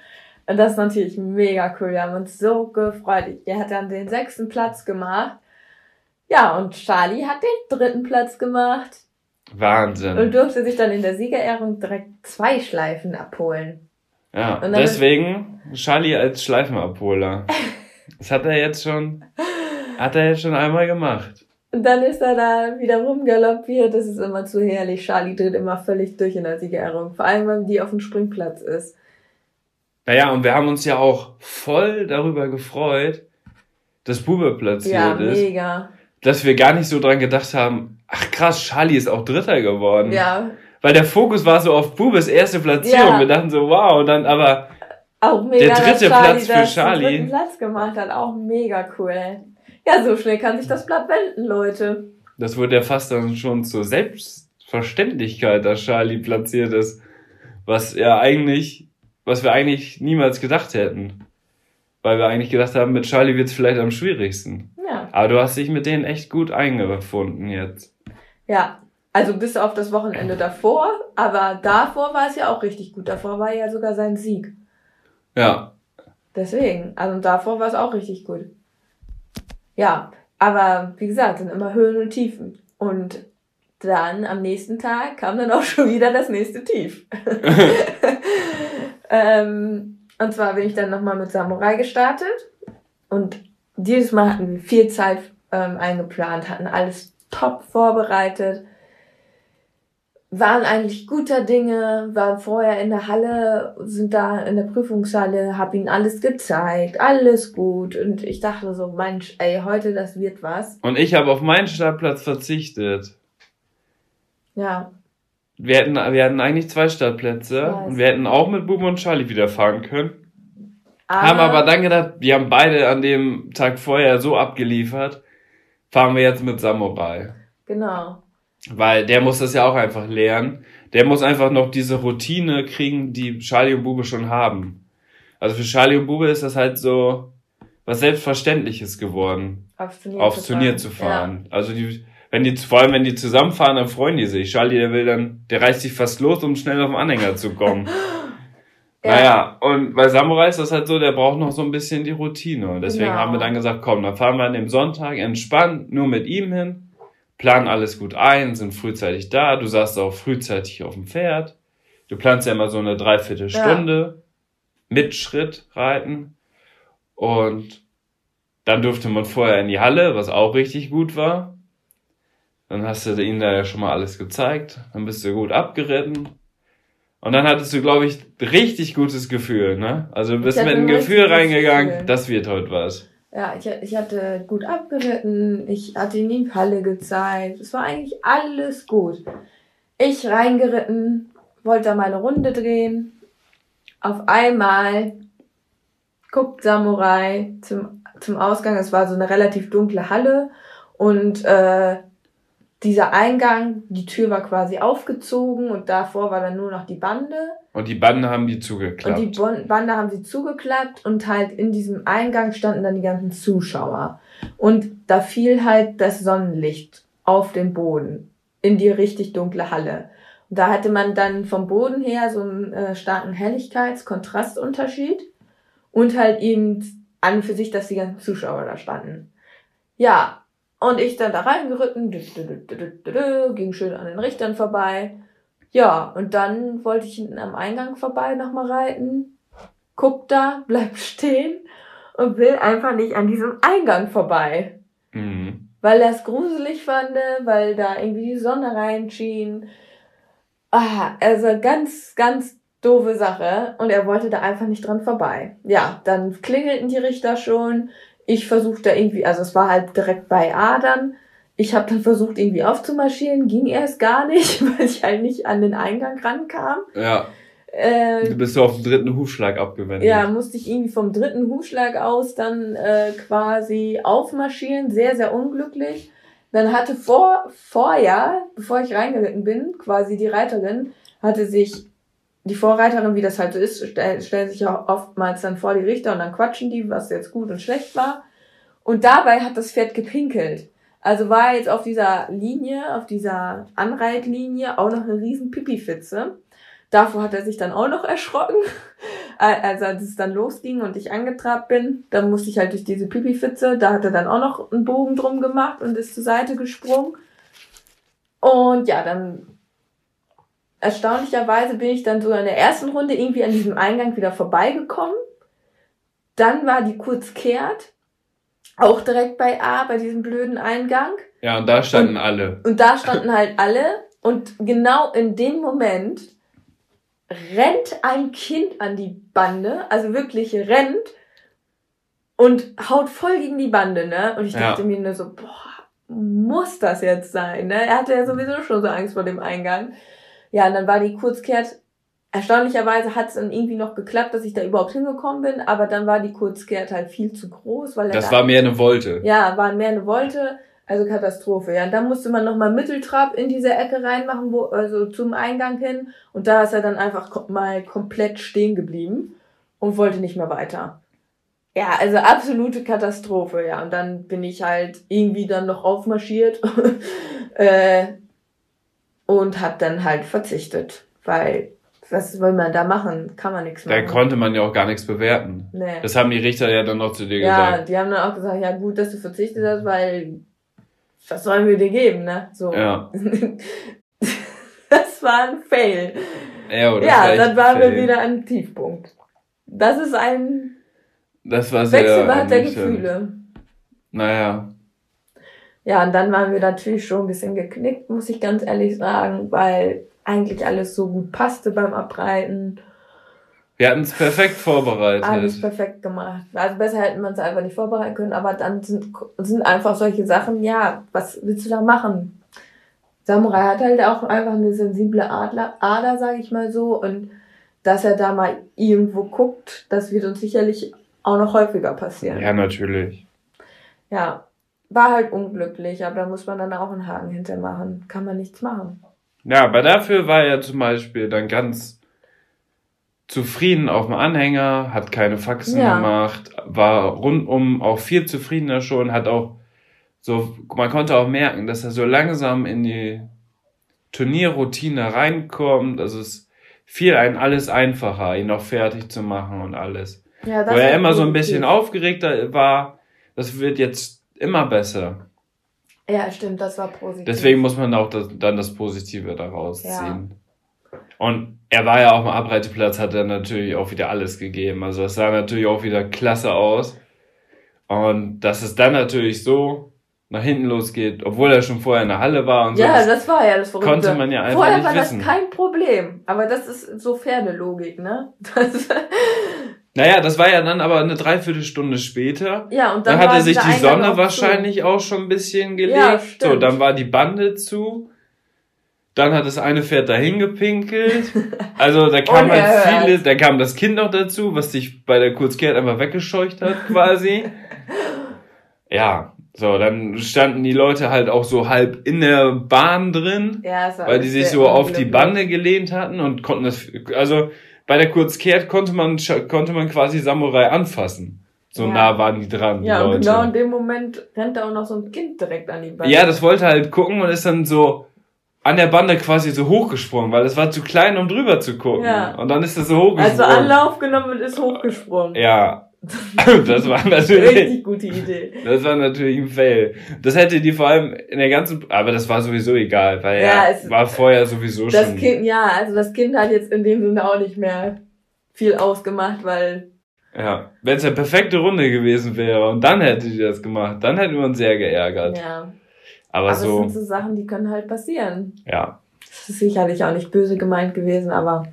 Und das ist natürlich mega cool. Wir haben uns so gefreut. Er hat dann den sechsten Platz gemacht. Ja, und Charlie hat den dritten Platz gemacht. Wahnsinn. Und durfte sich dann in der Siegerehrung direkt zwei Schleifen abholen. Ja, deswegen Charlie als Schleifenabholer. das hat er jetzt schon, hat er jetzt schon einmal gemacht. Und dann ist er da wieder rumgaloppiert. Das ist immer zu herrlich. Charlie dreht immer völlig durch in der Siegerehrung. Vor allem, wenn die auf dem Springplatz ist. Naja, und wir haben uns ja auch voll darüber gefreut, dass Bube platziert ja, ist. Ja, mega. Dass wir gar nicht so dran gedacht haben, ach krass, Charlie ist auch Dritter geworden. Ja. Weil der Fokus war so auf Bubes erste Platzierung. Ja. Wir dachten so, wow, und dann aber auch mega, der dritte Platz für Charlie. Den dritten Platz gemacht hat, auch mega cool. Ja, so schnell kann sich das Blatt wenden, Leute. Das wurde ja fast dann schon zur Selbstverständlichkeit, dass Charlie platziert ist. Was ja eigentlich was wir eigentlich niemals gedacht hätten. Weil wir eigentlich gedacht haben, mit Charlie wird es vielleicht am schwierigsten. Ja. Aber du hast dich mit denen echt gut eingefunden jetzt. Ja, also bis auf das Wochenende davor, aber davor war es ja auch richtig gut. Davor war ja sogar sein Sieg. Ja. Deswegen, also davor war es auch richtig gut. Ja, aber wie gesagt, sind immer Höhen und Tiefen. Und dann am nächsten Tag kam dann auch schon wieder das nächste Tief. Ähm, und zwar bin ich dann nochmal mit Samurai gestartet. Und dieses Mal hatten wir viel Zeit ähm, eingeplant, hatten alles top vorbereitet, waren eigentlich guter Dinge, waren vorher in der Halle, sind da in der Prüfungshalle, hab ihnen alles gezeigt, alles gut. Und ich dachte so, Mensch, ey, heute das wird was. Und ich habe auf meinen Startplatz verzichtet. Ja, wir hätten, wir hatten eigentlich zwei Startplätze und wir hätten auch mit Buben und Charlie wieder fahren können. Aber haben aber dann gedacht, wir haben beide an dem Tag vorher so abgeliefert, fahren wir jetzt mit Samurai. Genau. Weil der muss das ja auch einfach lernen. Der muss einfach noch diese Routine kriegen, die Charlie und Bube schon haben. Also für Charlie und Bube ist das halt so was Selbstverständliches geworden, aufs Turnier, aufs zu, Turnier fahren. zu fahren. Ja. Also die, wenn die, vor allem wenn die zusammenfahren, dann freuen die sich. Charlie, der will dann, der reißt sich fast los, um schnell auf den Anhänger zu kommen. ja. Naja, und bei Samurai ist das halt so, der braucht noch so ein bisschen die Routine. Und deswegen genau. haben wir dann gesagt, komm, dann fahren wir an dem Sonntag entspannt nur mit ihm hin, planen alles gut ein, sind frühzeitig da. Du saßt auch frühzeitig auf dem Pferd. Du planst ja immer so eine Dreiviertelstunde ja. mit Schritt reiten. Und dann durfte man vorher in die Halle, was auch richtig gut war. Dann hast du ihnen da ja schon mal alles gezeigt. Dann bist du gut abgeritten. Und dann hattest du, glaube ich, richtig gutes Gefühl, ne? Also du bist mit einem Gefühl reingegangen, Gefühl. das wird heute was. Ja, ich, ich hatte gut abgeritten, ich hatte ihm die Halle gezeigt. Es war eigentlich alles gut. Ich reingeritten, wollte da meine Runde drehen. Auf einmal guckt Samurai zum, zum Ausgang. Es war so eine relativ dunkle Halle und äh, dieser Eingang, die Tür war quasi aufgezogen und davor war dann nur noch die Bande. Und die Bande haben die zugeklappt. Und die Bande haben sie zugeklappt und halt in diesem Eingang standen dann die ganzen Zuschauer. Und da fiel halt das Sonnenlicht auf den Boden in die richtig dunkle Halle. Und da hatte man dann vom Boden her so einen äh, starken Helligkeits-Kontrastunterschied und halt eben an für sich, dass die ganzen Zuschauer da standen. Ja, und ich dann da reingeritten, ging schön an den Richtern vorbei. Ja, und dann wollte ich hinten am Eingang vorbei nochmal reiten. Guck da, bleib stehen und will einfach nicht an diesem Eingang vorbei. Mhm. Weil er es gruselig fand, weil da irgendwie die Sonne reinschien. Ah, also ganz, ganz doofe Sache. Und er wollte da einfach nicht dran vorbei. Ja, dann klingelten die Richter schon ich versuchte irgendwie, also es war halt direkt bei Adern. Ich habe dann versucht, irgendwie aufzumarschieren, ging erst gar nicht, weil ich halt nicht an den Eingang rankam. Ja. Äh, du bist so auf den dritten Hufschlag abgewendet. Ja, musste ich irgendwie vom dritten Hufschlag aus dann äh, quasi aufmarschieren, sehr, sehr unglücklich. Dann hatte vor, vorher, bevor ich reingeritten bin, quasi die Reiterin, hatte sich die Vorreiterin, wie das halt so ist, stell, stellen sich ja oftmals dann vor die Richter und dann quatschen die, was jetzt gut und schlecht war. Und dabei hat das Pferd gepinkelt. Also war jetzt auf dieser Linie, auf dieser Anreitlinie auch noch eine riesen Pipifitze. Davor hat er sich dann auch noch erschrocken. Also als es dann losging und ich angetrabt bin, dann musste ich halt durch diese Pipifitze. Da hat er dann auch noch einen Bogen drum gemacht und ist zur Seite gesprungen. Und ja, dann erstaunlicherweise bin ich dann sogar in der ersten Runde irgendwie an diesem Eingang wieder vorbeigekommen. Dann war die kurz kehrt. Auch direkt bei A, bei diesem blöden Eingang. Ja, und da standen und, alle. Und da standen halt alle. Und genau in dem Moment rennt ein Kind an die Bande, also wirklich rennt und haut voll gegen die Bande, ne? Und ich dachte ja. mir nur so, boah, muss das jetzt sein, ne? Er hatte ja sowieso schon so Angst vor dem Eingang. Ja, und dann war die Kurzkehrt. Erstaunlicherweise hat es dann irgendwie noch geklappt, dass ich da überhaupt hingekommen bin, aber dann war die Kurzkehrt halt viel zu groß, weil er Das war mehr eine Wolte. Ja, war mehr eine Wolte, also Katastrophe. Ja, und dann musste man nochmal Mitteltrab in diese Ecke reinmachen, wo, also zum Eingang hin, und da ist er dann einfach mal komplett stehen geblieben und wollte nicht mehr weiter. Ja, also absolute Katastrophe, ja. Und dann bin ich halt irgendwie dann noch aufmarschiert. äh, und habe dann halt verzichtet, weil was will man da machen? Kann man nichts machen. Da konnte man ja auch gar nichts bewerten. Nee. Das haben die Richter ja dann noch zu dir ja, gesagt. Ja, die haben dann auch gesagt, ja gut, dass du verzichtet hast, weil was sollen wir dir geben, ne? So. Ja. das war ein Fail. Ja, oder ja dann waren wir wieder am Tiefpunkt. Das ist ein das war sehr Wechselbad der Gefühle. Naja, ja, und dann waren wir natürlich schon ein bisschen geknickt, muss ich ganz ehrlich sagen, weil eigentlich alles so gut passte beim Abreiten. Wir hatten es perfekt vorbereitet. Alles perfekt gemacht. Also besser hätten wir es einfach nicht vorbereiten können, aber dann sind, sind einfach solche Sachen, ja, was willst du da machen? Samurai hat halt auch einfach eine sensible Adler, Ader, sage ich mal so, und dass er da mal irgendwo guckt, das wird uns sicherlich auch noch häufiger passieren. Ja, natürlich. Ja, war halt unglücklich, aber da muss man dann auch einen Haken hintermachen. Kann man nichts machen. Ja, aber dafür war er zum Beispiel dann ganz zufrieden auf dem Anhänger, hat keine Faxen ja. gemacht, war rundum auch viel zufriedener schon, hat auch so, man konnte auch merken, dass er so langsam in die Turnierroutine reinkommt. Also es fiel einem alles einfacher, ihn auch fertig zu machen und alles. Ja, das Wo er immer so ein bisschen aufgeregter war, das wird jetzt immer besser. Ja, stimmt, das war positiv. Deswegen muss man auch das, dann das Positive daraus ja. ziehen. Und er war ja auf dem Abreiteplatz, hat er natürlich auch wieder alles gegeben. Also es sah natürlich auch wieder klasse aus. Und dass es dann natürlich so nach hinten losgeht, obwohl er schon vorher in der Halle war und so. Ja, das war ja das Verrückte. Konnte man ja einfach vorher war wissen. das kein Problem. Aber das ist so Pferdelogik, ne? Das, Naja, das war ja dann aber eine Dreiviertelstunde später. Ja, und Dann dann hatte sich die Sonne auch wahrscheinlich auch schon ein bisschen gelegt. Ja, so, dann war die Bande zu. Dann hat das eine Pferd dahin gepinkelt. Also da kam halt Unerhört. viele, da kam das Kind noch dazu, was sich bei der Kurzkehrt einfach weggescheucht hat, quasi. ja, so, dann standen die Leute halt auch so halb in der Bahn drin, zu. Ja, weil die sich so auf die. Bande gelehnt hatten und konnten das, also bei der Kurzkehrt konnte man, konnte man quasi Samurai anfassen. So Ja. nah waren die dran, Ja, und Leute. genau in dem Moment rennt da auch noch so ein Kind direkt an die Bande. Ja, das wollte halt gucken und ist dann so an der Bande quasi so hochgesprungen, weil es war zu klein, um drüber zu gucken. Ja. Und dann ist es so hochgesprungen. Also Anlauf genommen und ist hochgesprungen. Ja. das war natürlich, Richtig gute Idee. das war natürlich ein Fail. Das hätte die vor allem in der ganzen, aber das war sowieso egal, weil Ja, es- war vorher sowieso Das schon. Kind, ja, also das Kind hat jetzt in dem Sinne auch nicht mehr viel ausgemacht, weil Ja. Wenn es eine perfekte Runde gewesen wäre und dann hätte die das gemacht, dann hätten wir uns sehr geärgert. ja. Aber, Aber es so, sind so Sachen, die können halt passieren. ja. Das ist sicherlich auch nicht böse gemeint gewesen, aber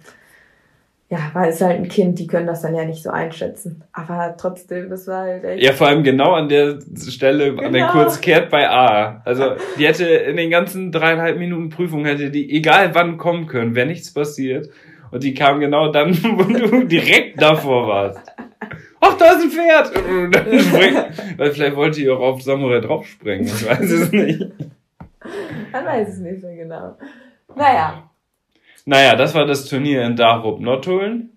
ja, weil es halt ein Kind, die können das dann ja nicht so einschätzen. Aber trotzdem, das war halt echt. Ja, vor allem genau an der Stelle, an der Genau. Kurzkehrt bei A. Also, die hätte in den ganzen dreieinhalb Minuten Prüfung hätte die, egal wann kommen können, wäre nichts passiert. Und die kam genau dann, wo du direkt davor warst. Ach, da ist ein Pferd! Weil vielleicht wollte die auch auf Samurai draufspringen, ich weiß es nicht. Man weiß es nicht so genau. Naja, Naja, das war das Turnier in Darup Nottuln.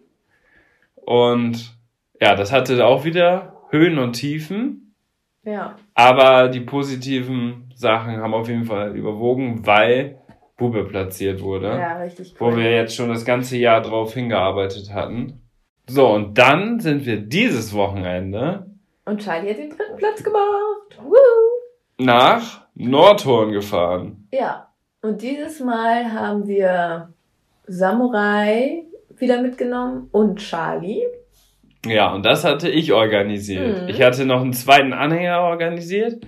Und ja, das hatte auch wieder Höhen und Tiefen. ja. Aber die positiven Sachen haben auf jeden Fall überwogen, weil Bube platziert wurde. Ja, richtig Wo cool. wir jetzt schon das ganze Jahr drauf hingearbeitet hatten. So, und dann sind wir dieses Wochenende Und Charlie hat den dritten Platz gemacht. Woo! nach Nordhorn gefahren. Ja. Und dieses Mal haben wir Samurai wieder mitgenommen und Charlie. Ja, und das hatte ich organisiert. Mhm. Ich hatte noch einen zweiten Anhänger organisiert,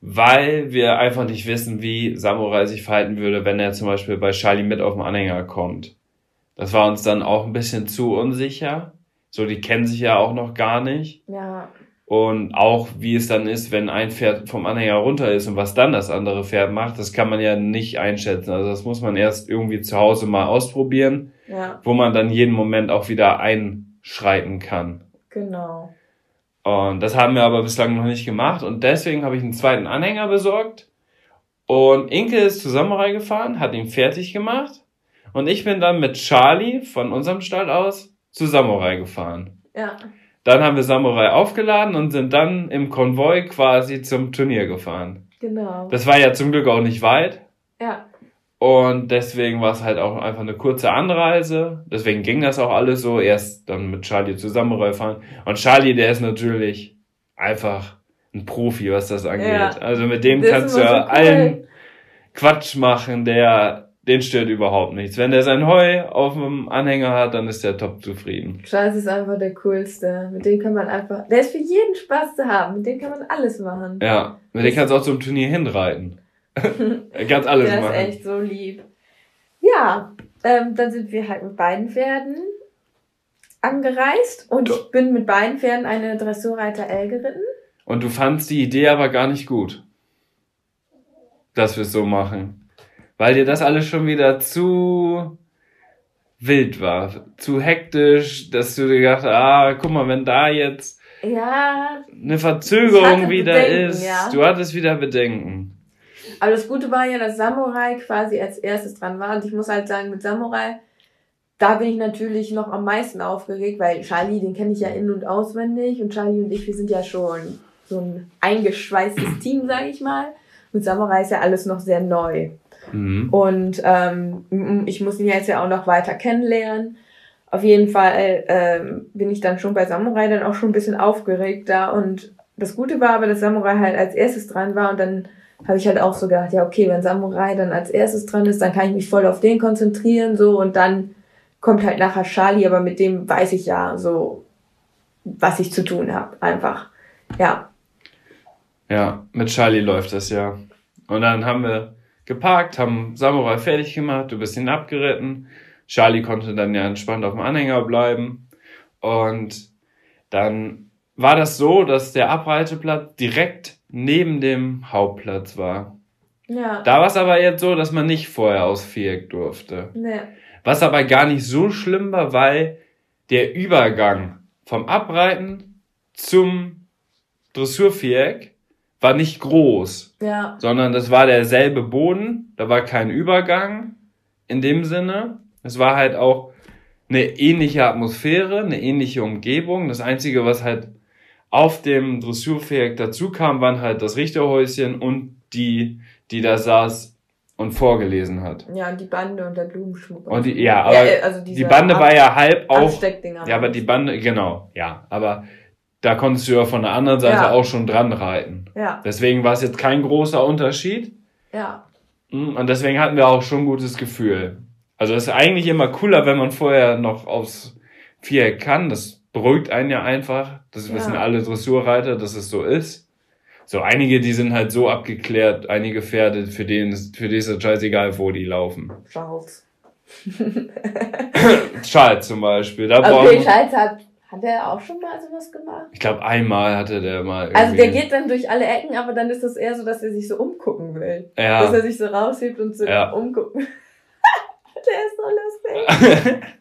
weil wir einfach nicht wissen, wie Samurai sich verhalten würde, wenn er zum Beispiel bei Charlie mit auf den Anhänger kommt. Das war uns dann auch ein bisschen zu unsicher. So, die kennen sich ja auch noch gar nicht. Ja. Und auch wie es dann ist, wenn ein Pferd vom Anhänger runter ist und was dann das andere Pferd macht, das kann man ja nicht einschätzen. Also das muss man erst irgendwie zu Hause mal ausprobieren, Ja, wo man dann jeden Moment auch wieder einschreiten kann. genau. Und das haben wir aber bislang noch nicht gemacht und deswegen habe ich einen zweiten Anhänger besorgt. Und Inke ist zu Samurai gefahren, hat ihn fertig gemacht und ich bin dann mit Charlie von unserem Stall aus zu Samurai gefahren. Ja. Dann haben wir Samurai aufgeladen und sind dann im Konvoi quasi zum Turnier gefahren. Genau. Das war ja zum Glück auch nicht weit Ja. und deswegen war es halt auch einfach eine kurze Anreise. Deswegen ging das auch alles so. Erst dann mit Charlie zu Samurai fahren. Und Charlie, der ist natürlich einfach ein Profi, was das angeht. Ja. Also mit dem Das kannst du ja so cool. allen Quatsch machen, der den stört überhaupt nichts. Wenn der sein Heu auf dem Anhänger hat, dann ist der top zufrieden. Charles ist einfach der coolste. Mit dem kann man einfach. Der ist für jeden Spaß zu haben. Mit dem kann man alles machen. Ja, mit dem kannst du auch zum Turnier hinreiten. Er kann alles der ist machen. echt so lieb. Ja, ähm, dann sind wir halt mit beiden Pferden angereist und ich bin mit beiden Pferden eine Dressurreiter L geritten. Und du fandst die Idee aber gar nicht gut, dass wir es so machen. Weil dir das alles schon wieder zu wild war, zu hektisch, dass du dir gedacht hast, ah, guck mal, wenn da jetzt Ja, eine Verzögerung wieder Bedenken, ist, ja. du hattest wieder Bedenken. aber das Gute war ja, dass Samurai quasi als erstes dran war und ich muss halt sagen, mit Samurai, da bin ich natürlich noch am meisten aufgeregt, weil Charlie, den kenne ich ja in- und auswendig und Charlie und ich, wir sind ja schon so ein eingeschweißtes Team, sage ich mal. Mit Samurai ist ja alles noch sehr neu. Mhm. Und ähm, ich muss ihn jetzt ja auch noch weiter kennenlernen. Auf jeden Fall ähm, bin ich dann schon bei Samurai dann auch schon ein bisschen aufgeregt da. Und das Gute war aber, dass Samurai halt als erstes dran war. Und dann habe ich halt auch so gedacht, ja, okay, wenn Samurai dann als erstes dran ist, dann kann ich mich voll auf den konzentrieren. so Und dann kommt halt nachher Charlie, aber mit dem weiß ich ja so, was ich zu tun habe. Einfach. Ja. Ja, mit Charlie läuft das ja. Und dann haben wir geparkt, haben Samurai fertig gemacht, du bist ihn abgeritten. Charlie konnte dann ja entspannt auf dem Anhänger bleiben. Und dann war das so, dass der Abreiteplatz direkt neben dem Hauptplatz war. Ja. Da war es aber jetzt so, dass man nicht vorher aus Viereck durfte. Nee. Was aber gar nicht so schlimm war, weil der Übergang vom Abreiten zum Dressurviereck war nicht groß, Ja. sondern das war derselbe Boden, da war kein Übergang in dem Sinne. Es war halt auch eine ähnliche Atmosphäre, eine ähnliche Umgebung. Das Einzige, was halt auf dem Dressurviereck dazu kam, waren halt das Richterhäuschen und die, die da saß und vorgelesen hat. Ja, und die Bande und der Blumenschmuck. Und die, ja, aber äh, also die Bande war ja halb. Absteckdinger. Ja, aber die Bande, genau, ja. Aber da konntest du ja von der anderen Seite Ja. auch schon dran reiten. Ja, Deswegen war es jetzt kein großer Unterschied. ja. Mm, Und deswegen hatten wir auch schon ein gutes Gefühl. Also es ist eigentlich immer cooler, wenn man vorher noch aufs Viereck kann. Das beruhigt einen ja einfach. Das Ja. wissen alle Dressurreiter, dass es so ist. So einige, die sind halt so abgeklärt, einige Pferde, für denen ist, für die ist es scheißegal, wo die laufen. Charles. Charles zum Beispiel. Da Okay, brauchen, Schalz hat, hat er auch schon mal sowas gemacht? ich glaube, einmal hatte der mal Also der geht dann durch alle Ecken, aber dann ist das eher so, dass er sich so umgucken will. Dass Ja. er sich so raushebt und so Ja. umguckt. der ist so lustig.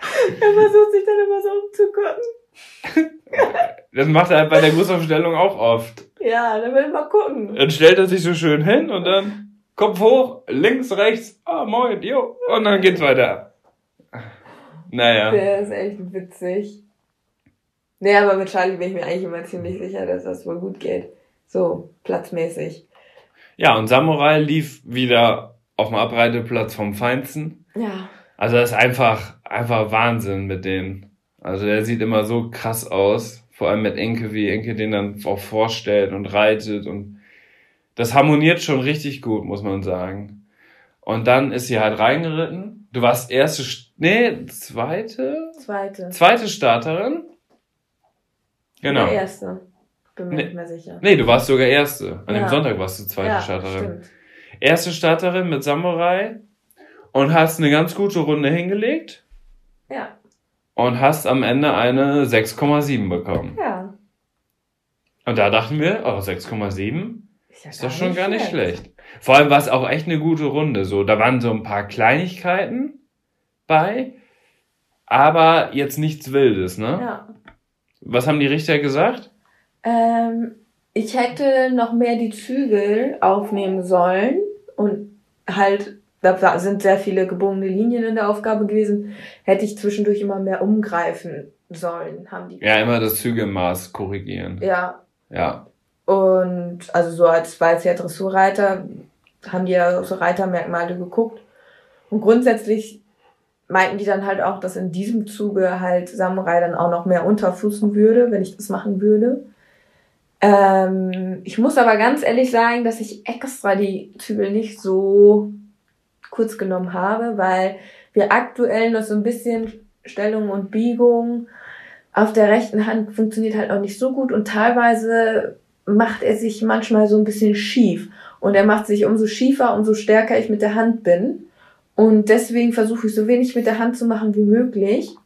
Er versucht sich dann immer so umzugucken. Das macht er halt bei der Grußaufstellung auch oft. Ja, der will mal gucken. Dann stellt er sich so schön hin und dann Kopf hoch, links, rechts, ah, moin, jo, und dann geht's weiter. Naja. Der ist echt witzig. Nee, aber mit Charlie bin ich mir eigentlich immer ziemlich sicher, dass das wohl gut geht. So, platzmäßig. Ja, und Samurai lief wieder auf dem Abreiteplatz vom Feinsten. Ja. Also das ist einfach, einfach Wahnsinn mit denen. Also der sieht immer so krass aus. Vor allem mit Enke, wie Enke den dann auch vorstellt und reitet und das harmoniert schon richtig gut, muss man sagen. Und dann ist sie halt reingeritten. Du warst erste, St- nee, zweite, Zweite. zweite Starterin. Genau. Der erste. Bin mir Nee. nicht mehr sicher. Nee, du warst sogar erste. An dem Ja. Sonntag warst du zweite ja, Starterin. stimmt. Erste Starterin mit Samurai und hast eine ganz gute Runde hingelegt Ja. und hast am Ende eine 6,7 bekommen. Ja. Und da dachten wir, oh, 6,7 ja ist doch schon gar nicht schlecht. Vor allem war es auch echt eine gute Runde. So, da waren so ein paar Kleinigkeiten bei, aber jetzt nichts Wildes, ne? Ja. Was haben die Richter gesagt? Ähm, ich hätte noch mehr die Zügel aufnehmen sollen und halt, da sind sehr viele gebogene Linien in der Aufgabe gewesen, hätte ich zwischendurch immer mehr umgreifen sollen, haben die. Ja, immer das Zügelmaß korrigieren. Ja. Ja. Und also so als weil es ja Dressurreiter haben die ja so Reitermerkmale geguckt. Und grundsätzlich meinten die dann halt auch, dass in diesem Zuge halt Samurai dann auch noch mehr unterfußen würde, wenn ich das machen würde. Ähm, ich muss aber ganz ehrlich sagen, dass ich extra die Zügel nicht so kurz genommen habe, weil wir aktuell noch so ein bisschen Stellung und Biegung auf der rechten Hand funktioniert halt auch nicht so gut und teilweise macht er sich manchmal so ein bisschen schief. Und er macht sich umso schiefer, umso stärker ich mit der Hand bin. Und deswegen versuche ich so wenig mit der Hand zu machen wie möglich.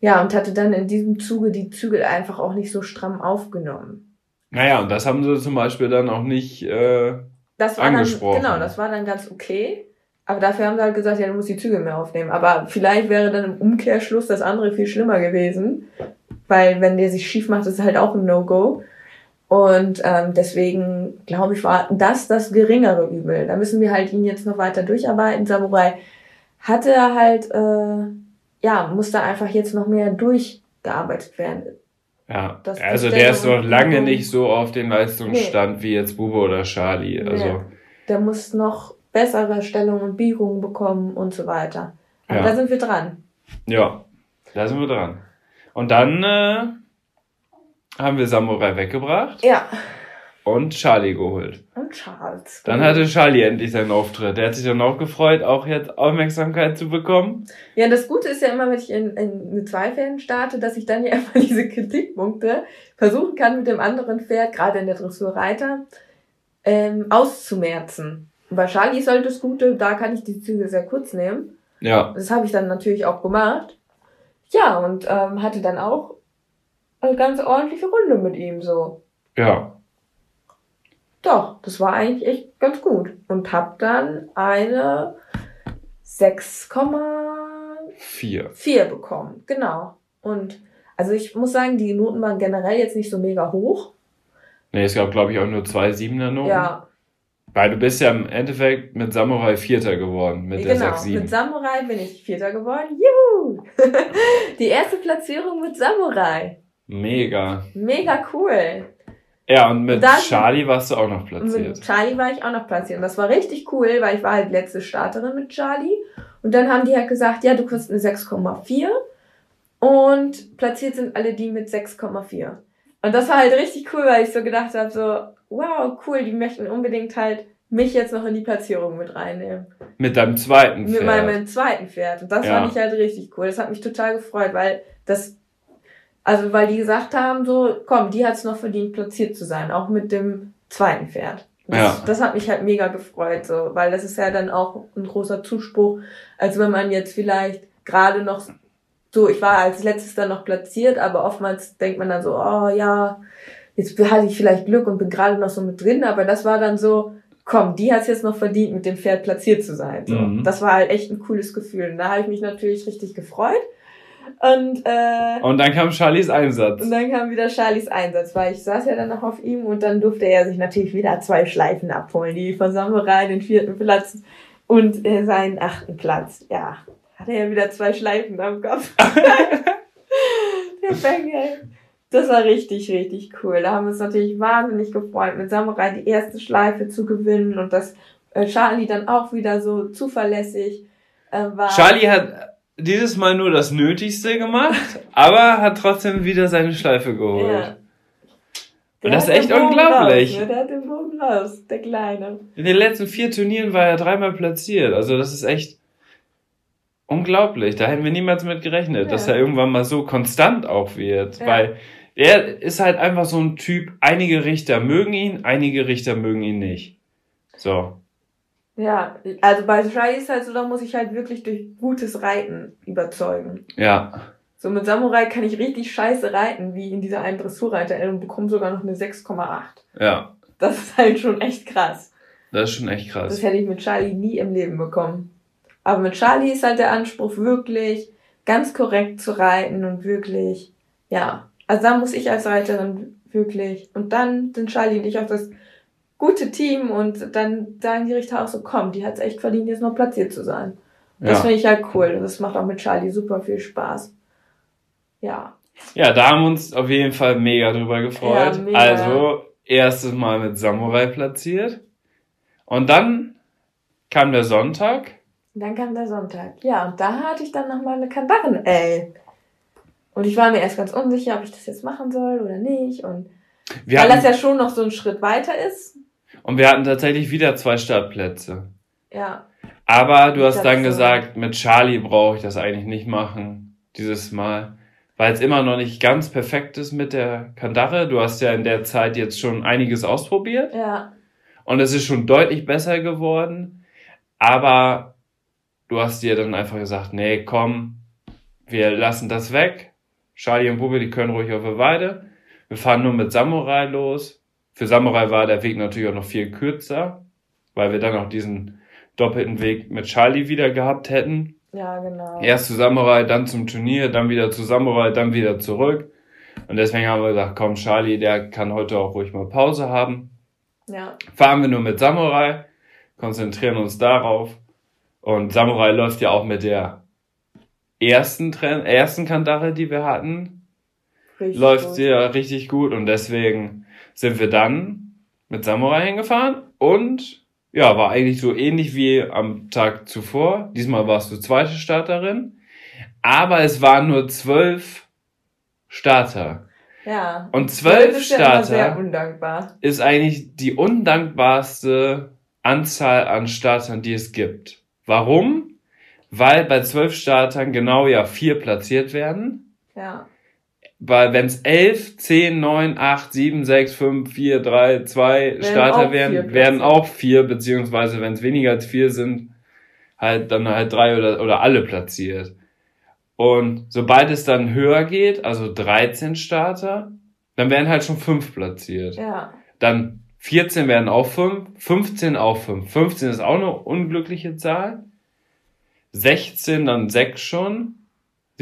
Ja, und hatte dann in diesem Zuge die Zügel einfach auch nicht so stramm aufgenommen. Naja, und das haben sie zum Beispiel dann auch nicht, äh, Das war dann, Angesprochen. genau, das war dann ganz okay. Aber dafür haben sie halt gesagt, ja, du musst die Zügel mehr aufnehmen. Aber vielleicht wäre dann im Umkehrschluss das andere viel schlimmer gewesen. Weil wenn der sich schief macht, ist es halt auch ein No-Go. Und ähm, deswegen, glaube ich, war das das geringere Übel. Da müssen wir halt ihn jetzt noch weiter durcharbeiten. Samurai hatte halt, äh, ja, musste einfach jetzt noch mehr durchgearbeitet werden. ja. Das- also der ist Stellung noch lange nicht so auf dem Leistungsstand wie jetzt Bube oder Charlie. Also, Nee. Der muss noch bessere Stellungen und Biegungen bekommen und so weiter. Aber Ja. da sind wir dran. ja, da sind wir dran. Und dann äh, haben wir Samurai weggebracht Ja. Und Charlie geholt. Und Charles. Dann hatte Charlie endlich seinen Auftritt. Der hat sich dann auch gefreut, auch jetzt Aufmerksamkeit zu bekommen. Ja, das Gute ist ja immer, wenn ich in, in, mit zwei Pferden starte, dass ich dann ja immer diese Kritikpunkte versuchen kann, mit dem anderen Pferd, gerade in der Dressurreiter, ähm, auszumerzen. Und bei Charlie ist halt das Gute, da kann ich die Züge sehr kurz nehmen. Ja, Das habe ich dann natürlich auch gemacht. Ja, und ähm, hatte dann auch eine ganz ordentliche Runde mit ihm so. Ja. Doch, das war eigentlich echt ganz gut. Und hab dann eine 6,4 Vier. bekommen. Genau. Und also ich muss sagen, die Noten waren generell jetzt nicht so mega hoch. Nee, es gab, glaube ich, auch nur zwei Siebener Noten. Ja, Weil du bist ja im Endeffekt mit Samurai Vierter geworden, mit der genau. 6-7. Mit Samurai bin ich Vierter geworden. Juhu! die erste Platzierung mit Samurai. Mega. Mega cool. Ja, und mit Dann- Charlie warst du auch noch platziert. mit Charlie war ich auch noch platziert. Und das war richtig cool, weil ich war halt letzte Starterin mit Charlie. Und dann haben die halt gesagt, ja, du kriegst eine 6,4. Und platziert sind alle die mit 6,4. Und das war halt richtig cool, weil ich so gedacht habe, so, wow, cool, die möchten unbedingt halt mich jetzt noch in die Platzierung mit reinnehmen. Mit deinem zweiten Mit Pferd. meinem zweiten Pferd. Und das Ja. fand ich halt richtig cool. Das hat mich total gefreut, weil das, also weil die gesagt haben, so, komm, die hat es noch verdient, platziert zu sein, auch mit dem zweiten Pferd. Das, Ja. das hat mich halt mega gefreut, so, weil das ist ja dann auch ein großer Zuspruch, als wenn man jetzt vielleicht gerade noch so, ich war als letztes dann noch platziert, aber oftmals denkt man dann so, oh ja, jetzt hatte ich vielleicht Glück und bin gerade noch so mit drin, aber das war dann so, komm, die hat es jetzt noch verdient, mit dem Pferd platziert zu sein. So. Mhm. Das war halt echt ein cooles Gefühl. Und da habe ich mich natürlich richtig gefreut. Und, äh, Und dann kam Charlies Einsatz. und dann kam wieder Charlies Einsatz, weil ich saß ja dann noch auf ihm und dann durfte er sich natürlich wieder zwei Schleifen abholen. Die von Samurai, den vierten Platz und äh, seinen achten Platz. Ja, hat er ja wieder zwei Schleifen am Kopf. Der Bengel. Das war richtig, richtig cool. Da haben wir uns natürlich wahnsinnig gefreut, mit Samurai die erste Schleife zu gewinnen und dass äh, Charlie dann auch wieder so zuverlässig äh, war. Charlie hat dieses Mal nur das Nötigste gemacht, aber hat trotzdem wieder seine Schleife geholt. Ja. Und das ist echt unglaublich. Raus, ne? Der hat den Bogen raus, der Kleine. In den letzten vier Turnieren war er dreimal platziert. Also das ist echt unglaublich. Da hätten wir niemals mit gerechnet, Ja. dass er irgendwann mal so konstant auch wird. Ja. Weil er ist halt einfach so ein Typ, einige Richter mögen ihn, einige Richter mögen ihn nicht. So. Ja, also bei Shai ist halt so, da muss ich halt wirklich durch gutes Reiten überzeugen. Ja. So mit Samurai kann ich richtig scheiße reiten, wie in dieser einen Dressurreiter und bekomme sogar noch eine 6,8. Ja. Das ist halt schon echt krass. Das ist schon echt Das krass. hätte ich mit Charlie nie im Leben bekommen. Aber mit Charlie ist halt der Anspruch wirklich ganz korrekt zu reiten und wirklich, ja. Also da muss ich als Reiterin wirklich, und dann sind Charlie und ich auch das gute Team und dann sagen die Richter auch so, komm, die hat es echt verdient, jetzt noch platziert zu sein. Das Ja. finde ich halt cool. Das macht auch mit Charlie super viel Spaß. Ja. Ja, da haben wir uns auf jeden Fall mega drüber gefreut. Ja, mega. Also, erstes Mal mit Samurai platziert. Und dann kam der Sonntag. Dann kam der Sonntag. Ja, und da hatte ich dann nochmal eine Kandaren, ey. Und ich war mir erst ganz unsicher, ob ich das jetzt machen soll oder nicht. Und Wir weil das ja schon noch so ein Schritt weiter ist. Und wir hatten tatsächlich wieder zwei Startplätze. Ja. Aber du hast dann gesagt, mit Charlie brauche ich das eigentlich nicht machen, dieses Mal. Weil es immer noch nicht ganz perfekt ist mit der Kandare. Du hast ja in der Zeit jetzt schon einiges ausprobiert. Ja. Und es ist schon deutlich besser geworden. Aber du hast dir dann einfach gesagt, nee, komm, wir lassen das weg. Charlie und Bube, die können ruhig auf der Weide. Wir fahren nur mit Samurai los. Für Samurai war der Weg natürlich auch noch viel kürzer, weil wir dann auch diesen doppelten Weg mit Charlie wieder gehabt hätten. Ja, genau. Erst zu Samurai, dann zum Turnier, dann wieder zu Samurai, dann wieder zurück. Und deswegen haben wir gesagt, komm, Charlie, der kann heute auch ruhig mal Pause haben Ja. fahren wir nur mit Samurai, konzentrieren uns darauf. Und Samurai läuft ja auch mit der ersten, Tren ersten Kandare, die wir hatten, Richtig läuft gut. ja richtig gut. Und deswegen sind wir dann mit Samurai hingefahren. Und ja, war eigentlich so ähnlich wie am Tag zuvor. Diesmal warst du zweite Starterin. Aber es waren nur zwölf Starter. Ja. Und zwölf ist ja Starter undankbar. ist eigentlich die undankbarste Anzahl an Startern, die es gibt. Warum? Weil bei zwölf Startern genau ja vier platziert werden. Ja. Weil wenn es elf, zehn, neun, acht, sieben, sechs, fünf, vier, drei, zwei Werden Starter auch vier werden, werden auch vier, beziehungsweise wenn es weniger als vier sind, halt dann halt drei oder, oder alle platziert. Und sobald es dann höher geht, also 13 Starter, dann werden halt schon fünf platziert. Ja. Dann 14 werden auch fünf, 15 auch fünf. 15 ist auch eine unglückliche Zahl. 16 dann sechs schon.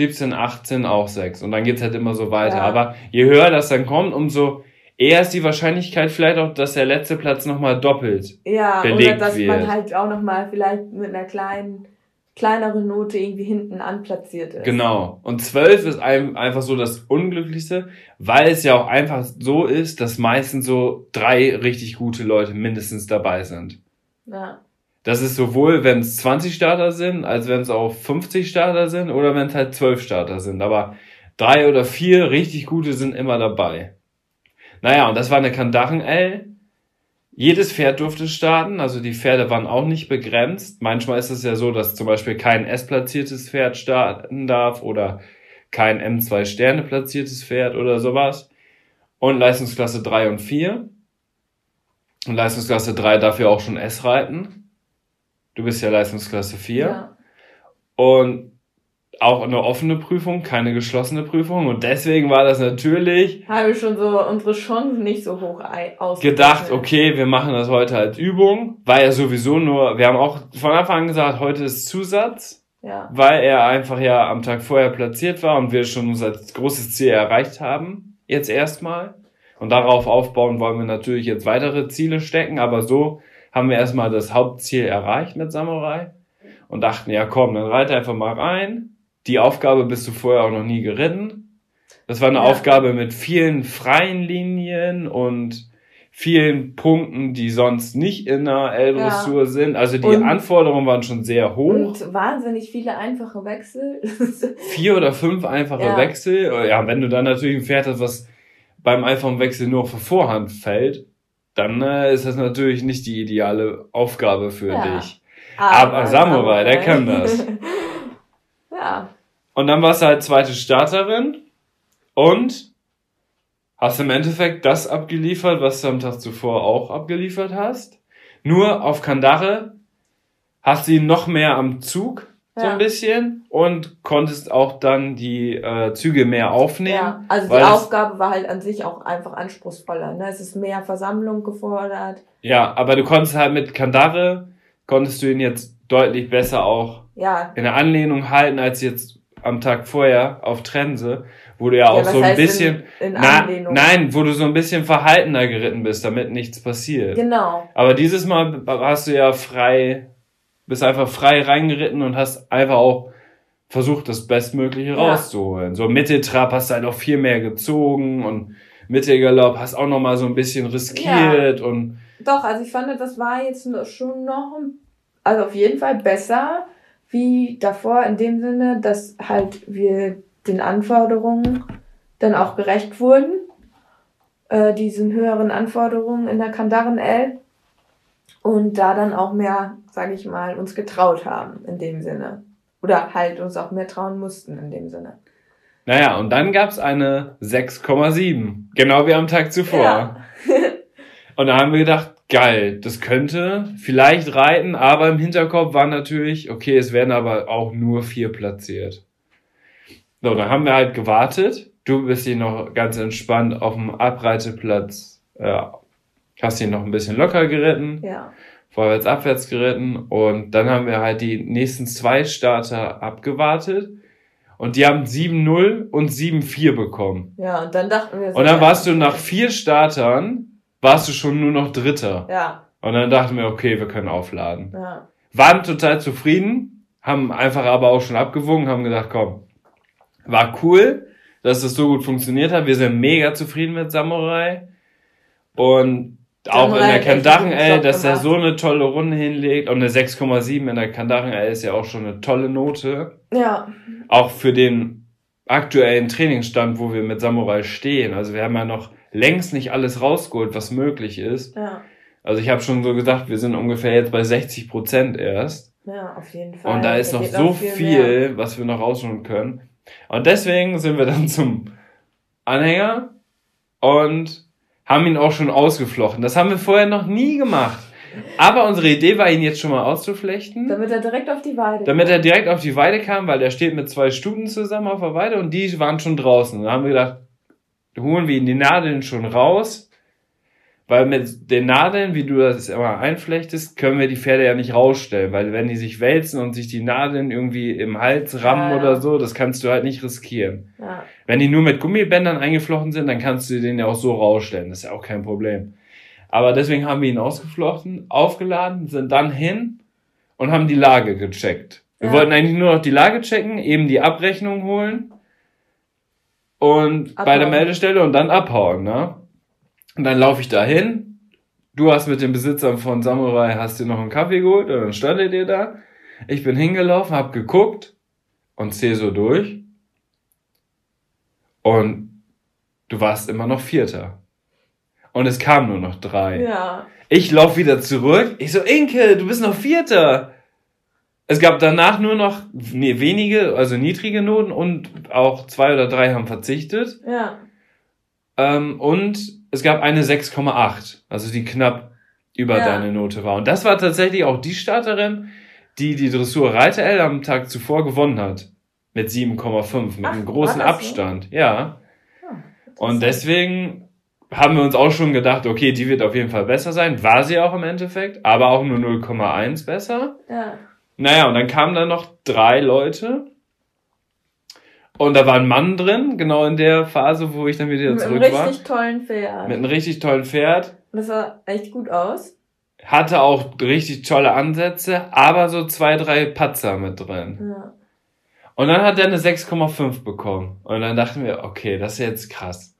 17, 18 auch sechs. Und dann geht's halt immer so weiter. Ja. Aber je höher das dann kommt, umso eher ist die Wahrscheinlichkeit vielleicht auch, dass der letzte Platz nochmal doppelt Ja, oder belegt dass wird. man halt auch nochmal vielleicht mit einer kleinen, kleineren Note irgendwie hinten anplatziert ist. Genau. Und 12 ist ein, einfach so das Unglücklichste, weil es ja auch einfach so ist, dass meistens so drei richtig gute Leute mindestens dabei sind. Ja. Das ist sowohl, wenn es 20 Starter sind, als wenn es auch 50 Starter sind oder wenn es halt 12 Starter sind. Aber drei oder vier richtig gute sind immer dabei. Naja, und das war eine Kandaren-L. Jedes Pferd durfte starten, also die Pferde waren auch nicht begrenzt. Manchmal ist es ja so, dass zum Beispiel kein S-platziertes Pferd starten darf oder kein M2 Sterne platziertes Pferd oder sowas. Und Leistungsklasse 3 und 4. Und Leistungsklasse 3 darf ja auch schon S reiten. Du bist ja Leistungsklasse 4. Ja. Und auch eine offene Prüfung, keine geschlossene Prüfung. Und deswegen war das natürlich Habe schon so unsere Chancen nicht so hoch ausgerechnet. gedacht, okay, wir machen das heute als Übung. War ja sowieso nur, wir haben auch von Anfang an gesagt, heute ist Zusatz, Ja. weil er einfach ja am Tag vorher platziert war und wir schon unser großes Ziel erreicht haben. Jetzt erstmal. Und darauf aufbauen wollen wir natürlich jetzt weitere Ziele stecken, aber so haben wir erstmal das Hauptziel erreicht mit Samurai und dachten, ja komm, dann reite einfach mal rein. Die Aufgabe bist du vorher auch noch nie geritten. Das war eine Ja. Aufgabe mit vielen freien Linien und vielen Punkten, die sonst nicht in der L-Dressur sind. Also die Und- Anforderungen waren schon sehr hoch. Und wahnsinnig viele einfache Wechsel. Vier oder fünf einfache Ja. Wechsel. Ja, wenn du dann natürlich ein Pferd hast, was beim einfachen Wechsel nur für Vorhand fällt, dann äh, ist das natürlich nicht die ideale Aufgabe für Ja. dich. Aber Samurai, der kann das. ja. Und dann warst du halt zweite Starterin und hast im Endeffekt das abgeliefert, was du am Tag zuvor auch abgeliefert hast. Nur auf Kandare hast du ihn noch mehr am Zug, so Ja. ein bisschen, und konntest auch dann die äh, Züge mehr aufnehmen. ja. Also die Aufgabe war halt an sich auch einfach anspruchsvoller. Ne? Es ist mehr Versammlung gefordert. Ja, aber du konntest halt mit Kandare, konntest du ihn jetzt deutlich besser auch Ja. in der Anlehnung halten, als jetzt am Tag vorher auf Trense, wo du ja auch was so ein bisschen, In, in na, nein, wo du so ein bisschen verhaltener geritten bist, damit nichts passiert. Genau. Aber dieses Mal hast du ja frei, bist einfach frei reingeritten und hast einfach auch versucht, das Bestmögliche Ja. rauszuholen. So Mitteltrab hast du halt auch viel mehr gezogen und Mittelgalopp hast auch noch mal so ein bisschen riskiert und Doch, also ich fand, das war jetzt schon noch, also auf jeden Fall besser wie davor in dem Sinne, dass halt wir den Anforderungen dann auch gerecht wurden, äh, diesen höheren Anforderungen in der Kandaren L und da dann auch mehr, sage ich mal, uns getraut haben in dem Sinne. Oder halt uns auch mehr trauen mussten in dem Sinne. Naja, und dann gab's eine 6,7. Genau wie am Tag zuvor. Ja. Und da haben wir gedacht, geil, das könnte vielleicht reiten, aber im Hinterkopf war natürlich, okay, es werden aber auch nur vier platziert. So, dann haben wir halt gewartet. Du bist hier noch ganz entspannt auf dem Abreiteplatz, äh, hast ihn noch ein bisschen locker geritten, Ja. vorwärts, abwärts geritten und dann haben wir halt die nächsten zwei Starter abgewartet und die haben 7-0 und 7-4 bekommen. Ja, und dann dachten wir Und dann ja, warst du nach vier Startern, warst du schon nur noch Dritter. Ja, Und dann dachten wir, okay, wir können aufladen. ja. Waren total zufrieden, haben einfach aber auch schon abgewogen, haben gedacht, komm, war cool, dass das so gut funktioniert hat. Wir sind mega zufrieden mit Samurai. Und auch in der Kandaren L, dass er so eine tolle Runde hinlegt. Und eine 6,7 in der Kandaren L ist ja auch schon eine tolle Note. Ja, Auch für den aktuellen Trainingsstand, wo wir mit Samurai stehen. Also wir haben ja noch längst nicht alles rausgeholt, was möglich ist. ja, Also ich habe schon so gesagt, wir sind ungefähr jetzt bei 60 Prozent erst. ja, auf jeden Fall. Und da ist noch so viel, mehr. was wir noch rausholen können. Und deswegen sind wir dann zum Anhänger und haben ihn auch schon ausgeflochten. Das haben wir vorher noch nie gemacht. Aber unsere Idee war, ihn jetzt schon mal auszuflechten. Damit er direkt auf die Weide Damit er direkt auf die Weide kam, weil der steht mit zwei Stuten zusammen auf der Weide und die waren schon draußen. Da haben wir gedacht, holen wir ihn die Nadeln schon raus, weil mit den Nadeln, wie du das immer einflechtest, können wir die Pferde ja nicht rausstellen, weil wenn die sich wälzen und sich die Nadeln irgendwie im Hals rammen Ja, ja. oder so, das kannst du halt nicht riskieren. Ja. Wenn die nur mit Gummibändern eingeflochten sind, dann kannst du den ja auch so rausstellen. Das ist ja auch kein Problem. Aber deswegen haben wir ihn ausgeflochten, aufgeladen, sind dann hin und haben die Lage gecheckt. Wir wollten eigentlich nur noch die Lage checken, eben die Abrechnung holen und bei der Abhauen. Meldestelle und dann abhauen, ne? Und dann laufe ich da hin. Du hast mit den Besitzern von Samurai hast dir noch einen Kaffee geholt und dann standet ihr da. Ich bin hingelaufen, hab geguckt und zähl so durch. Und du warst immer noch Vierter. Und es kamen nur noch drei. Ja. Ich lauf wieder zurück. Ich so, Inke, du bist noch Vierter. Es gab danach nur noch wenige, also niedrige Noten und auch zwei oder drei haben verzichtet. Ja. Ähm, und es gab eine 6,8, also die knapp über Ja. deine Note war. Und das war tatsächlich auch die Starterin, die die Dressur Reiter L am Tag zuvor gewonnen hat. Mit 7,5, mit Ach, einem großen das so? Abstand. Ja. Ah, Und deswegen haben wir uns auch schon gedacht, okay, die wird auf jeden Fall besser sein. War sie auch im Endeffekt, aber auch nur 0,1 besser. Ja. Naja, und dann kamen da noch drei Leute. Und da war ein Mann drin, genau in der Phase, wo ich dann wieder Mit einem zurück war. richtig tollen Pferd. Mit einem richtig tollen Pferd. Das sah echt gut aus. Hatte auch richtig tolle Ansätze, aber so zwei, drei Patzer mit drin. Ja. Und dann hat er eine 6,5 bekommen. Und dann dachten wir, okay, das ist jetzt krass.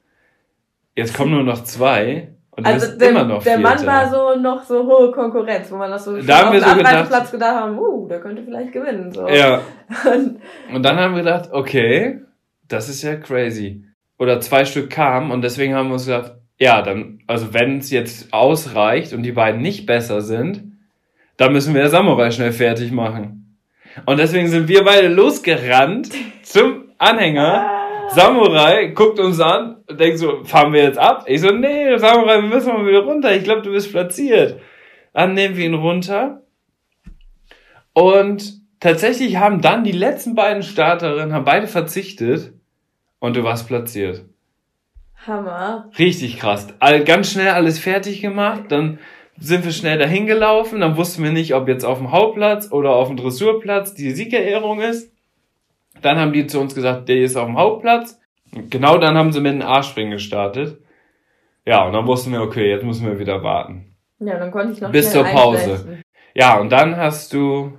Jetzt kommen nur noch zwei. Und Also der, immer noch der Mann war so noch so hohe Konkurrenz, wo man das so Da haben auf wir so gedacht- Abreiteplatz gedacht haben, uh, der könnte vielleicht gewinnen. So. Ja. Und, Und dann haben wir gedacht, okay, das ist ja crazy. Oder zwei Stück kamen und deswegen haben wir uns gedacht, ja, dann, also wenn es jetzt ausreicht und die beiden nicht besser sind, dann müssen wir Samurai schnell fertig machen. Und deswegen sind wir beide losgerannt zum Anhänger. Samurai guckt uns an und denkt so, fahren wir jetzt ab? Ich so, nee, Samurai, wir müssen mal wieder runter. Ich glaube, du bist platziert. Dann nehmen wir ihn runter. Und tatsächlich haben dann die letzten beiden Starterinnen, haben beide verzichtet. Und du warst platziert. Hammer. Richtig krass. All, ganz schnell alles fertig gemacht. Dann sind wir schnell dahin gelaufen. Dann wussten wir nicht, ob jetzt auf dem Hauptplatz oder auf dem Dressurplatz die Siegerehrung ist. Dann haben die zu uns gesagt, der ist auf dem Hauptplatz. Genau dann haben sie mit dem A-Springen gestartet. Ja, und dann wussten wir, okay, jetzt müssen wir wieder warten. Ja, dann konnte ich noch Bis zur Pause. einflechten. Ja, und dann hast du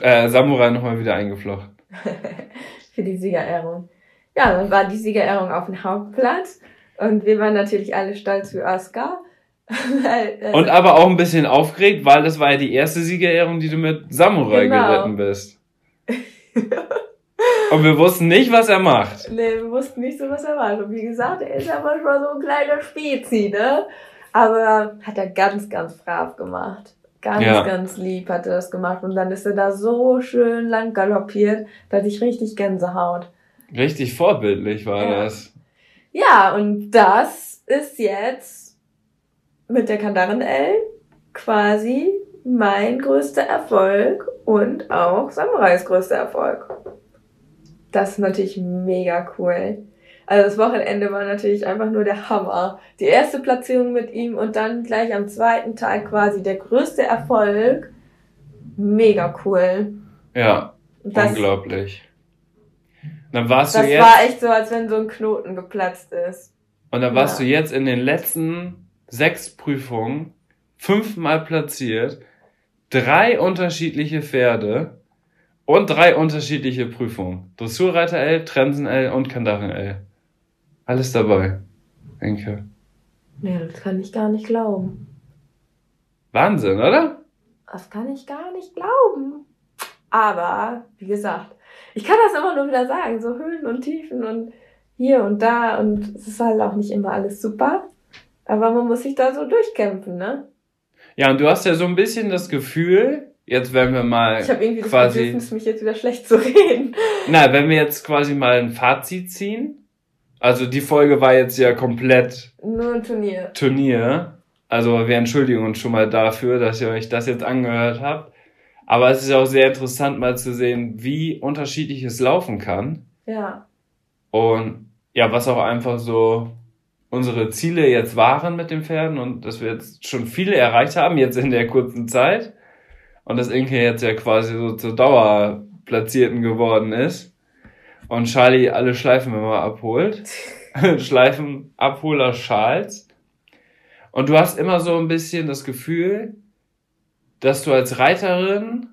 äh, Samurai nochmal wieder eingeflochten. Für die Siegerehrung. Ja, dann war die Siegerehrung auf dem Hauptplatz. Und wir waren natürlich alle stolz wie Oscar. Äh, Und aber auch ein bisschen aufgeregt, weil das war ja die erste Siegerehrung, die du mit Samurai Genau. geritten bist. Und wir wussten nicht, was er macht. Nee, wir wussten nicht so, was er war. Und wie gesagt, er ist ja manchmal so ein kleiner Spezi, ne? Aber hat er ganz, ganz brav gemacht. Ganz, Ja. ganz lieb hat er das gemacht. Und dann ist er da so schön lang galoppiert, da hatte ich richtig Gänsehaut. Richtig vorbildlich war Ja. das. Ja, und das ist jetzt mit der Kandaren L quasi mein größter Erfolg und auch Samurais größter Erfolg. Das ist natürlich mega cool. Also das Wochenende war natürlich einfach nur der Hammer. Die erste Platzierung mit ihm und dann gleich am zweiten Tag quasi der größte Erfolg. Mega cool. Ja, das, unglaublich. Dann warst das du jetzt, war echt so, als wenn so ein Knoten geplatzt ist. und dann warst ja. du jetzt in den letzten sechs Prüfungen fünfmal platziert, drei unterschiedliche Pferde und drei unterschiedliche Prüfungen. Dressurreiter L, Trensen L und Kandaren L. Alles dabei. Denke. Nee, das kann ich gar nicht glauben. Wahnsinn, oder? Das kann ich gar nicht glauben. Aber, wie gesagt, ich kann das immer nur wieder sagen, so Höhen und Tiefen und hier und da und es ist halt auch nicht immer alles super. Aber man muss sich da so durchkämpfen, ne? Ja, und du hast ja so ein bisschen das Gefühl, jetzt werden wir mal Ich habe irgendwie das quasi, Bedürfnis, mich jetzt wieder schlecht zu reden. na, wenn wir jetzt quasi mal ein Fazit ziehen. Also die Folge war jetzt ja komplett Nur ein Turnier. Turnier. Also wir entschuldigen uns schon mal dafür, dass ihr euch das jetzt angehört habt. Aber es ist auch sehr interessant mal zu sehen, wie unterschiedlich es laufen kann. Ja. Und ja, was auch einfach so unsere Ziele jetzt waren mit den Pferden und dass wir jetzt schon viele erreicht haben, jetzt in der kurzen Zeit. Und dass Inke jetzt ja quasi so zur Dauerplatzierten geworden ist. Und Charlie alle Schleifen immer abholt. Schleifen Abholer Schals. Und du hast immer so ein bisschen das Gefühl, dass du als Reiterin,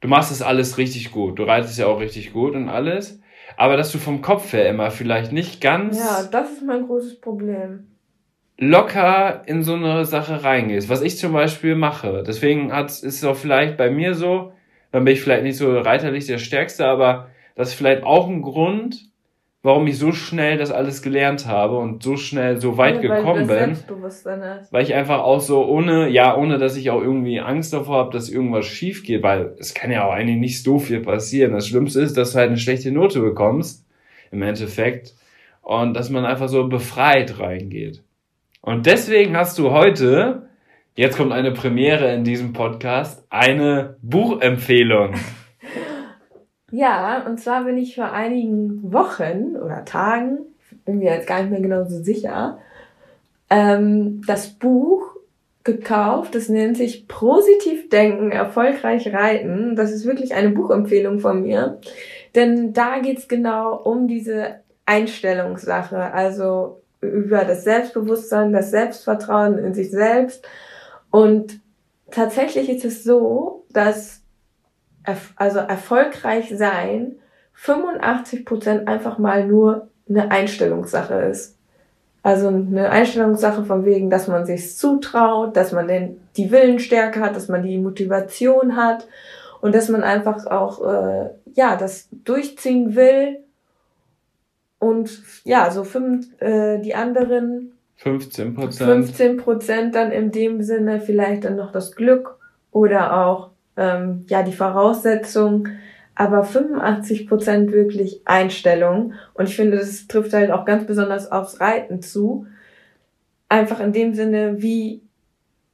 du machst das alles richtig gut. Du reitest ja auch richtig gut und alles aber dass du vom Kopf her immer vielleicht nicht ganz. Ja, das ist mein großes Problem. Locker in so eine Sache reingehst, was ich zum Beispiel mache. Deswegen hat, ist es auch vielleicht bei mir so, dann bin ich vielleicht nicht so reiterlich der Stärkste, aber das ist vielleicht auch ein Grund, warum ich so schnell das alles gelernt habe und so schnell so weit ja, gekommen bin. Weil ich einfach auch so ohne, ja, ohne dass ich auch irgendwie Angst davor habe, dass irgendwas schief geht, weil es kann ja auch eigentlich nicht so viel passieren. Das Schlimmste ist, dass du halt eine schlechte Note bekommst, im Endeffekt. Und dass man einfach so befreit reingeht. Und deswegen hast du heute, jetzt kommt eine Premiere in diesem Podcast, eine Buchempfehlung. Ja, und zwar bin ich vor einigen Wochen oder Tagen, bin mir jetzt gar nicht mehr genau so sicher, ähm, das Buch gekauft. Das nennt sich Positiv Denken, erfolgreich reiten. Das ist wirklich eine Buchempfehlung von mir. Denn da geht's genau um diese Einstellungssache, also über das Selbstbewusstsein, das Selbstvertrauen in sich selbst. Und tatsächlich ist es so, dass also erfolgreich sein 85 Prozent einfach mal nur eine Einstellungssache ist. Also eine Einstellungssache von wegen, dass man sich zutraut, dass man den, die Willensstärke hat, dass man die Motivation hat und dass man einfach auch äh, ja das durchziehen will und ja so fünf, äh, die anderen 15 Prozent 15 Prozent dann in dem Sinne vielleicht dann noch das Glück oder auch ähm, ja die Voraussetzung, aber 85 Prozent wirklich Einstellung. Und ich finde, das trifft halt auch ganz besonders aufs Reiten zu. Einfach in dem Sinne, wie,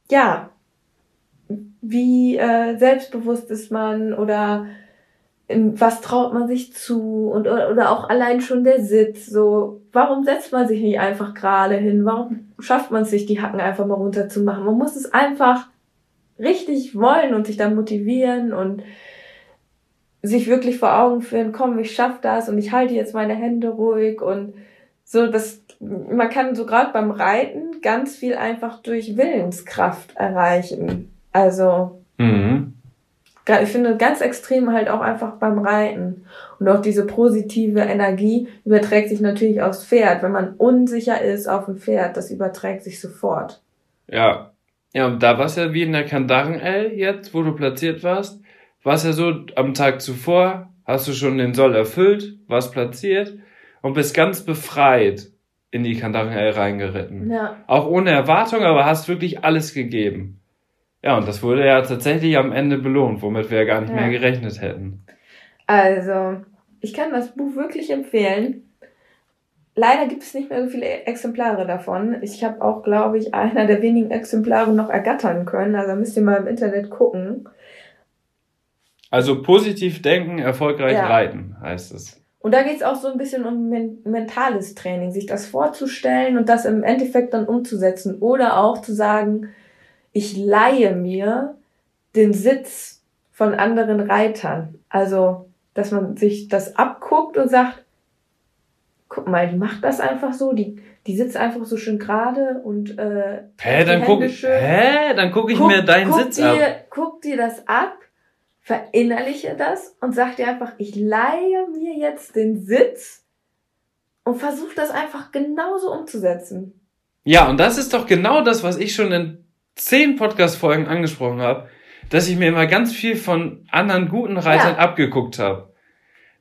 ja, wie äh, selbstbewusst ist man oder was traut man sich zu und oder, oder auch allein schon der Sitz so warum setzt man sich nicht einfach gerade hin warum schafft man es sich die Hacken einfach mal runter zu machen man muss es einfach richtig wollen und sich dann motivieren und sich wirklich vor Augen führen, komm, ich schaff das und ich halte jetzt meine Hände ruhig und so, das, man kann so gerade beim Reiten ganz viel einfach durch Willenskraft erreichen. Also, mhm. Ich finde ganz extrem halt auch einfach beim Reiten. Und auch diese positive Energie überträgt sich natürlich aufs Pferd. Wenn man unsicher ist auf dem Pferd, das überträgt sich sofort. Ja, ja, und da war es ja wie in der Kandaren-L jetzt, wo du platziert warst, war es ja so, am Tag zuvor hast du schon den Soll erfüllt, warst platziert und bist ganz befreit in die Kandaren-L reingeritten. Ja. Auch ohne Erwartung, aber hast wirklich alles gegeben. Ja, und das wurde ja tatsächlich am Ende belohnt, womit wir ja gar nicht ja. mehr gerechnet hätten. Also, ich kann das Buch wirklich empfehlen. Leider gibt es nicht mehr so viele Exemplare davon. Ich habe auch, glaube ich, einer der wenigen Exemplare noch ergattern können. Also müsst ihr mal im Internet gucken. Also positiv denken, erfolgreich ja. reiten, heißt es. Und da geht es auch so ein bisschen um men mentales Training, sich das vorzustellen und das im Endeffekt dann umzusetzen. Oder auch zu sagen, ich leihe mir den Sitz von anderen Reitern. Also, dass man sich das abguckt und sagt, guck mal, die macht das einfach so, die, die sitzt einfach so schön gerade und äh, hä, dann guck, hä, dann guck ich guck, mir deinen guck Sitz dir, ab. Guck dir das ab, verinnerliche das und sag dir einfach, ich leihe mir jetzt den Sitz und versuch das einfach genauso umzusetzen. Ja, und das ist doch genau das, was ich schon in zehn Podcast-Folgen angesprochen habe, dass ich mir immer ganz viel von anderen guten Reitern ja. abgeguckt habe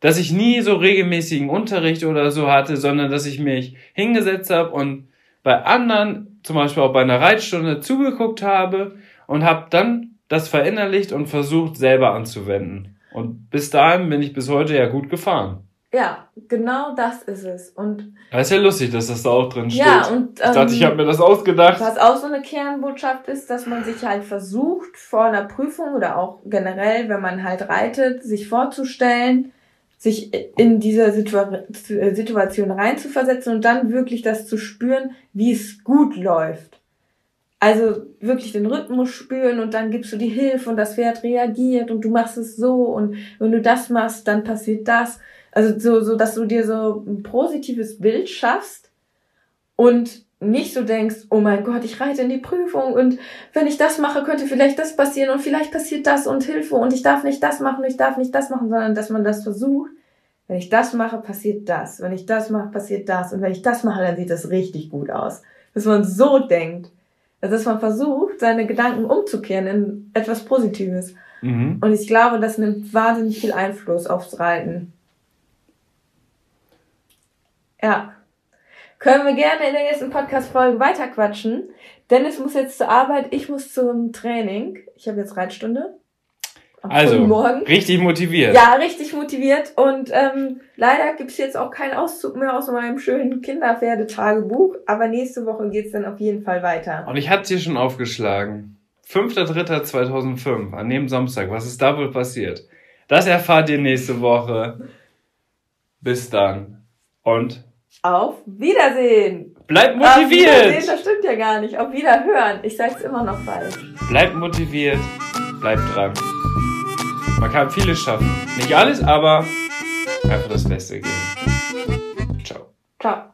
dass ich nie so regelmäßigen Unterricht oder so hatte, sondern dass ich mich hingesetzt habe und bei anderen, zum Beispiel auch bei einer Reitstunde, zugeguckt habe und habe dann das verinnerlicht und versucht selber anzuwenden. Und bis dahin bin ich bis heute ja gut gefahren. Ja, genau das ist es. Und Das ist ja lustig, dass das da auch drin steht. ja, und ich dachte, ich ähm, habe mir das ausgedacht. Was auch so eine Kernbotschaft ist, dass man sich halt versucht, vor einer Prüfung oder auch generell, wenn man halt reitet, sich vorzustellen, sich in dieser Situa Situation reinzuversetzen und dann wirklich das zu spüren, wie es gut läuft. Also wirklich den Rhythmus spüren und dann gibst du die Hilfe und das Pferd reagiert und du machst es so und wenn du das machst, dann passiert das. Also so, so dass du dir so ein positives Bild schaffst und nicht so denkst, oh mein Gott, ich reite in die Prüfung und wenn ich das mache, könnte vielleicht das passieren und vielleicht passiert das und Hilfe und ich darf nicht das machen, ich darf nicht das machen, sondern dass man das versucht. Wenn ich das mache, passiert das. Wenn ich das mache, passiert das. Und wenn ich das mache, dann sieht das richtig gut aus. Dass man so denkt. Also, dass man versucht, seine Gedanken umzukehren in etwas Positives. Mhm. Und ich glaube, das nimmt wahnsinnig viel Einfluss aufs Reiten. Ja. Können wir gerne in der nächsten Podcast-Folge weiterquatschen. Dennis muss jetzt zur Arbeit, ich muss zum Training. Ich habe jetzt Reitstunde. Am Also, Morgen. richtig motiviert. Ja, richtig motiviert. Und ähm, leider gibt's jetzt auch keinen Auszug mehr aus meinem schönen Kinderpferdetagebuch. Aber nächste Woche geht's dann auf jeden Fall weiter. Und ich hatte es hier schon aufgeschlagen. 5.3.2005, an dem Samstag. Was ist da wohl passiert? Das erfahrt ihr nächste Woche. Bis dann. Und Auf Wiedersehen! bleibt Auf Wiedersehen, motiviert! das stimmt ja gar nicht. Auf Wiederhören. Ich sag's immer noch falsch. Bleibt motiviert. Bleibt dran. Man kann vieles schaffen. Nicht alles, aber einfach das Beste geben. Ciao. Ciao.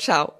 ciao.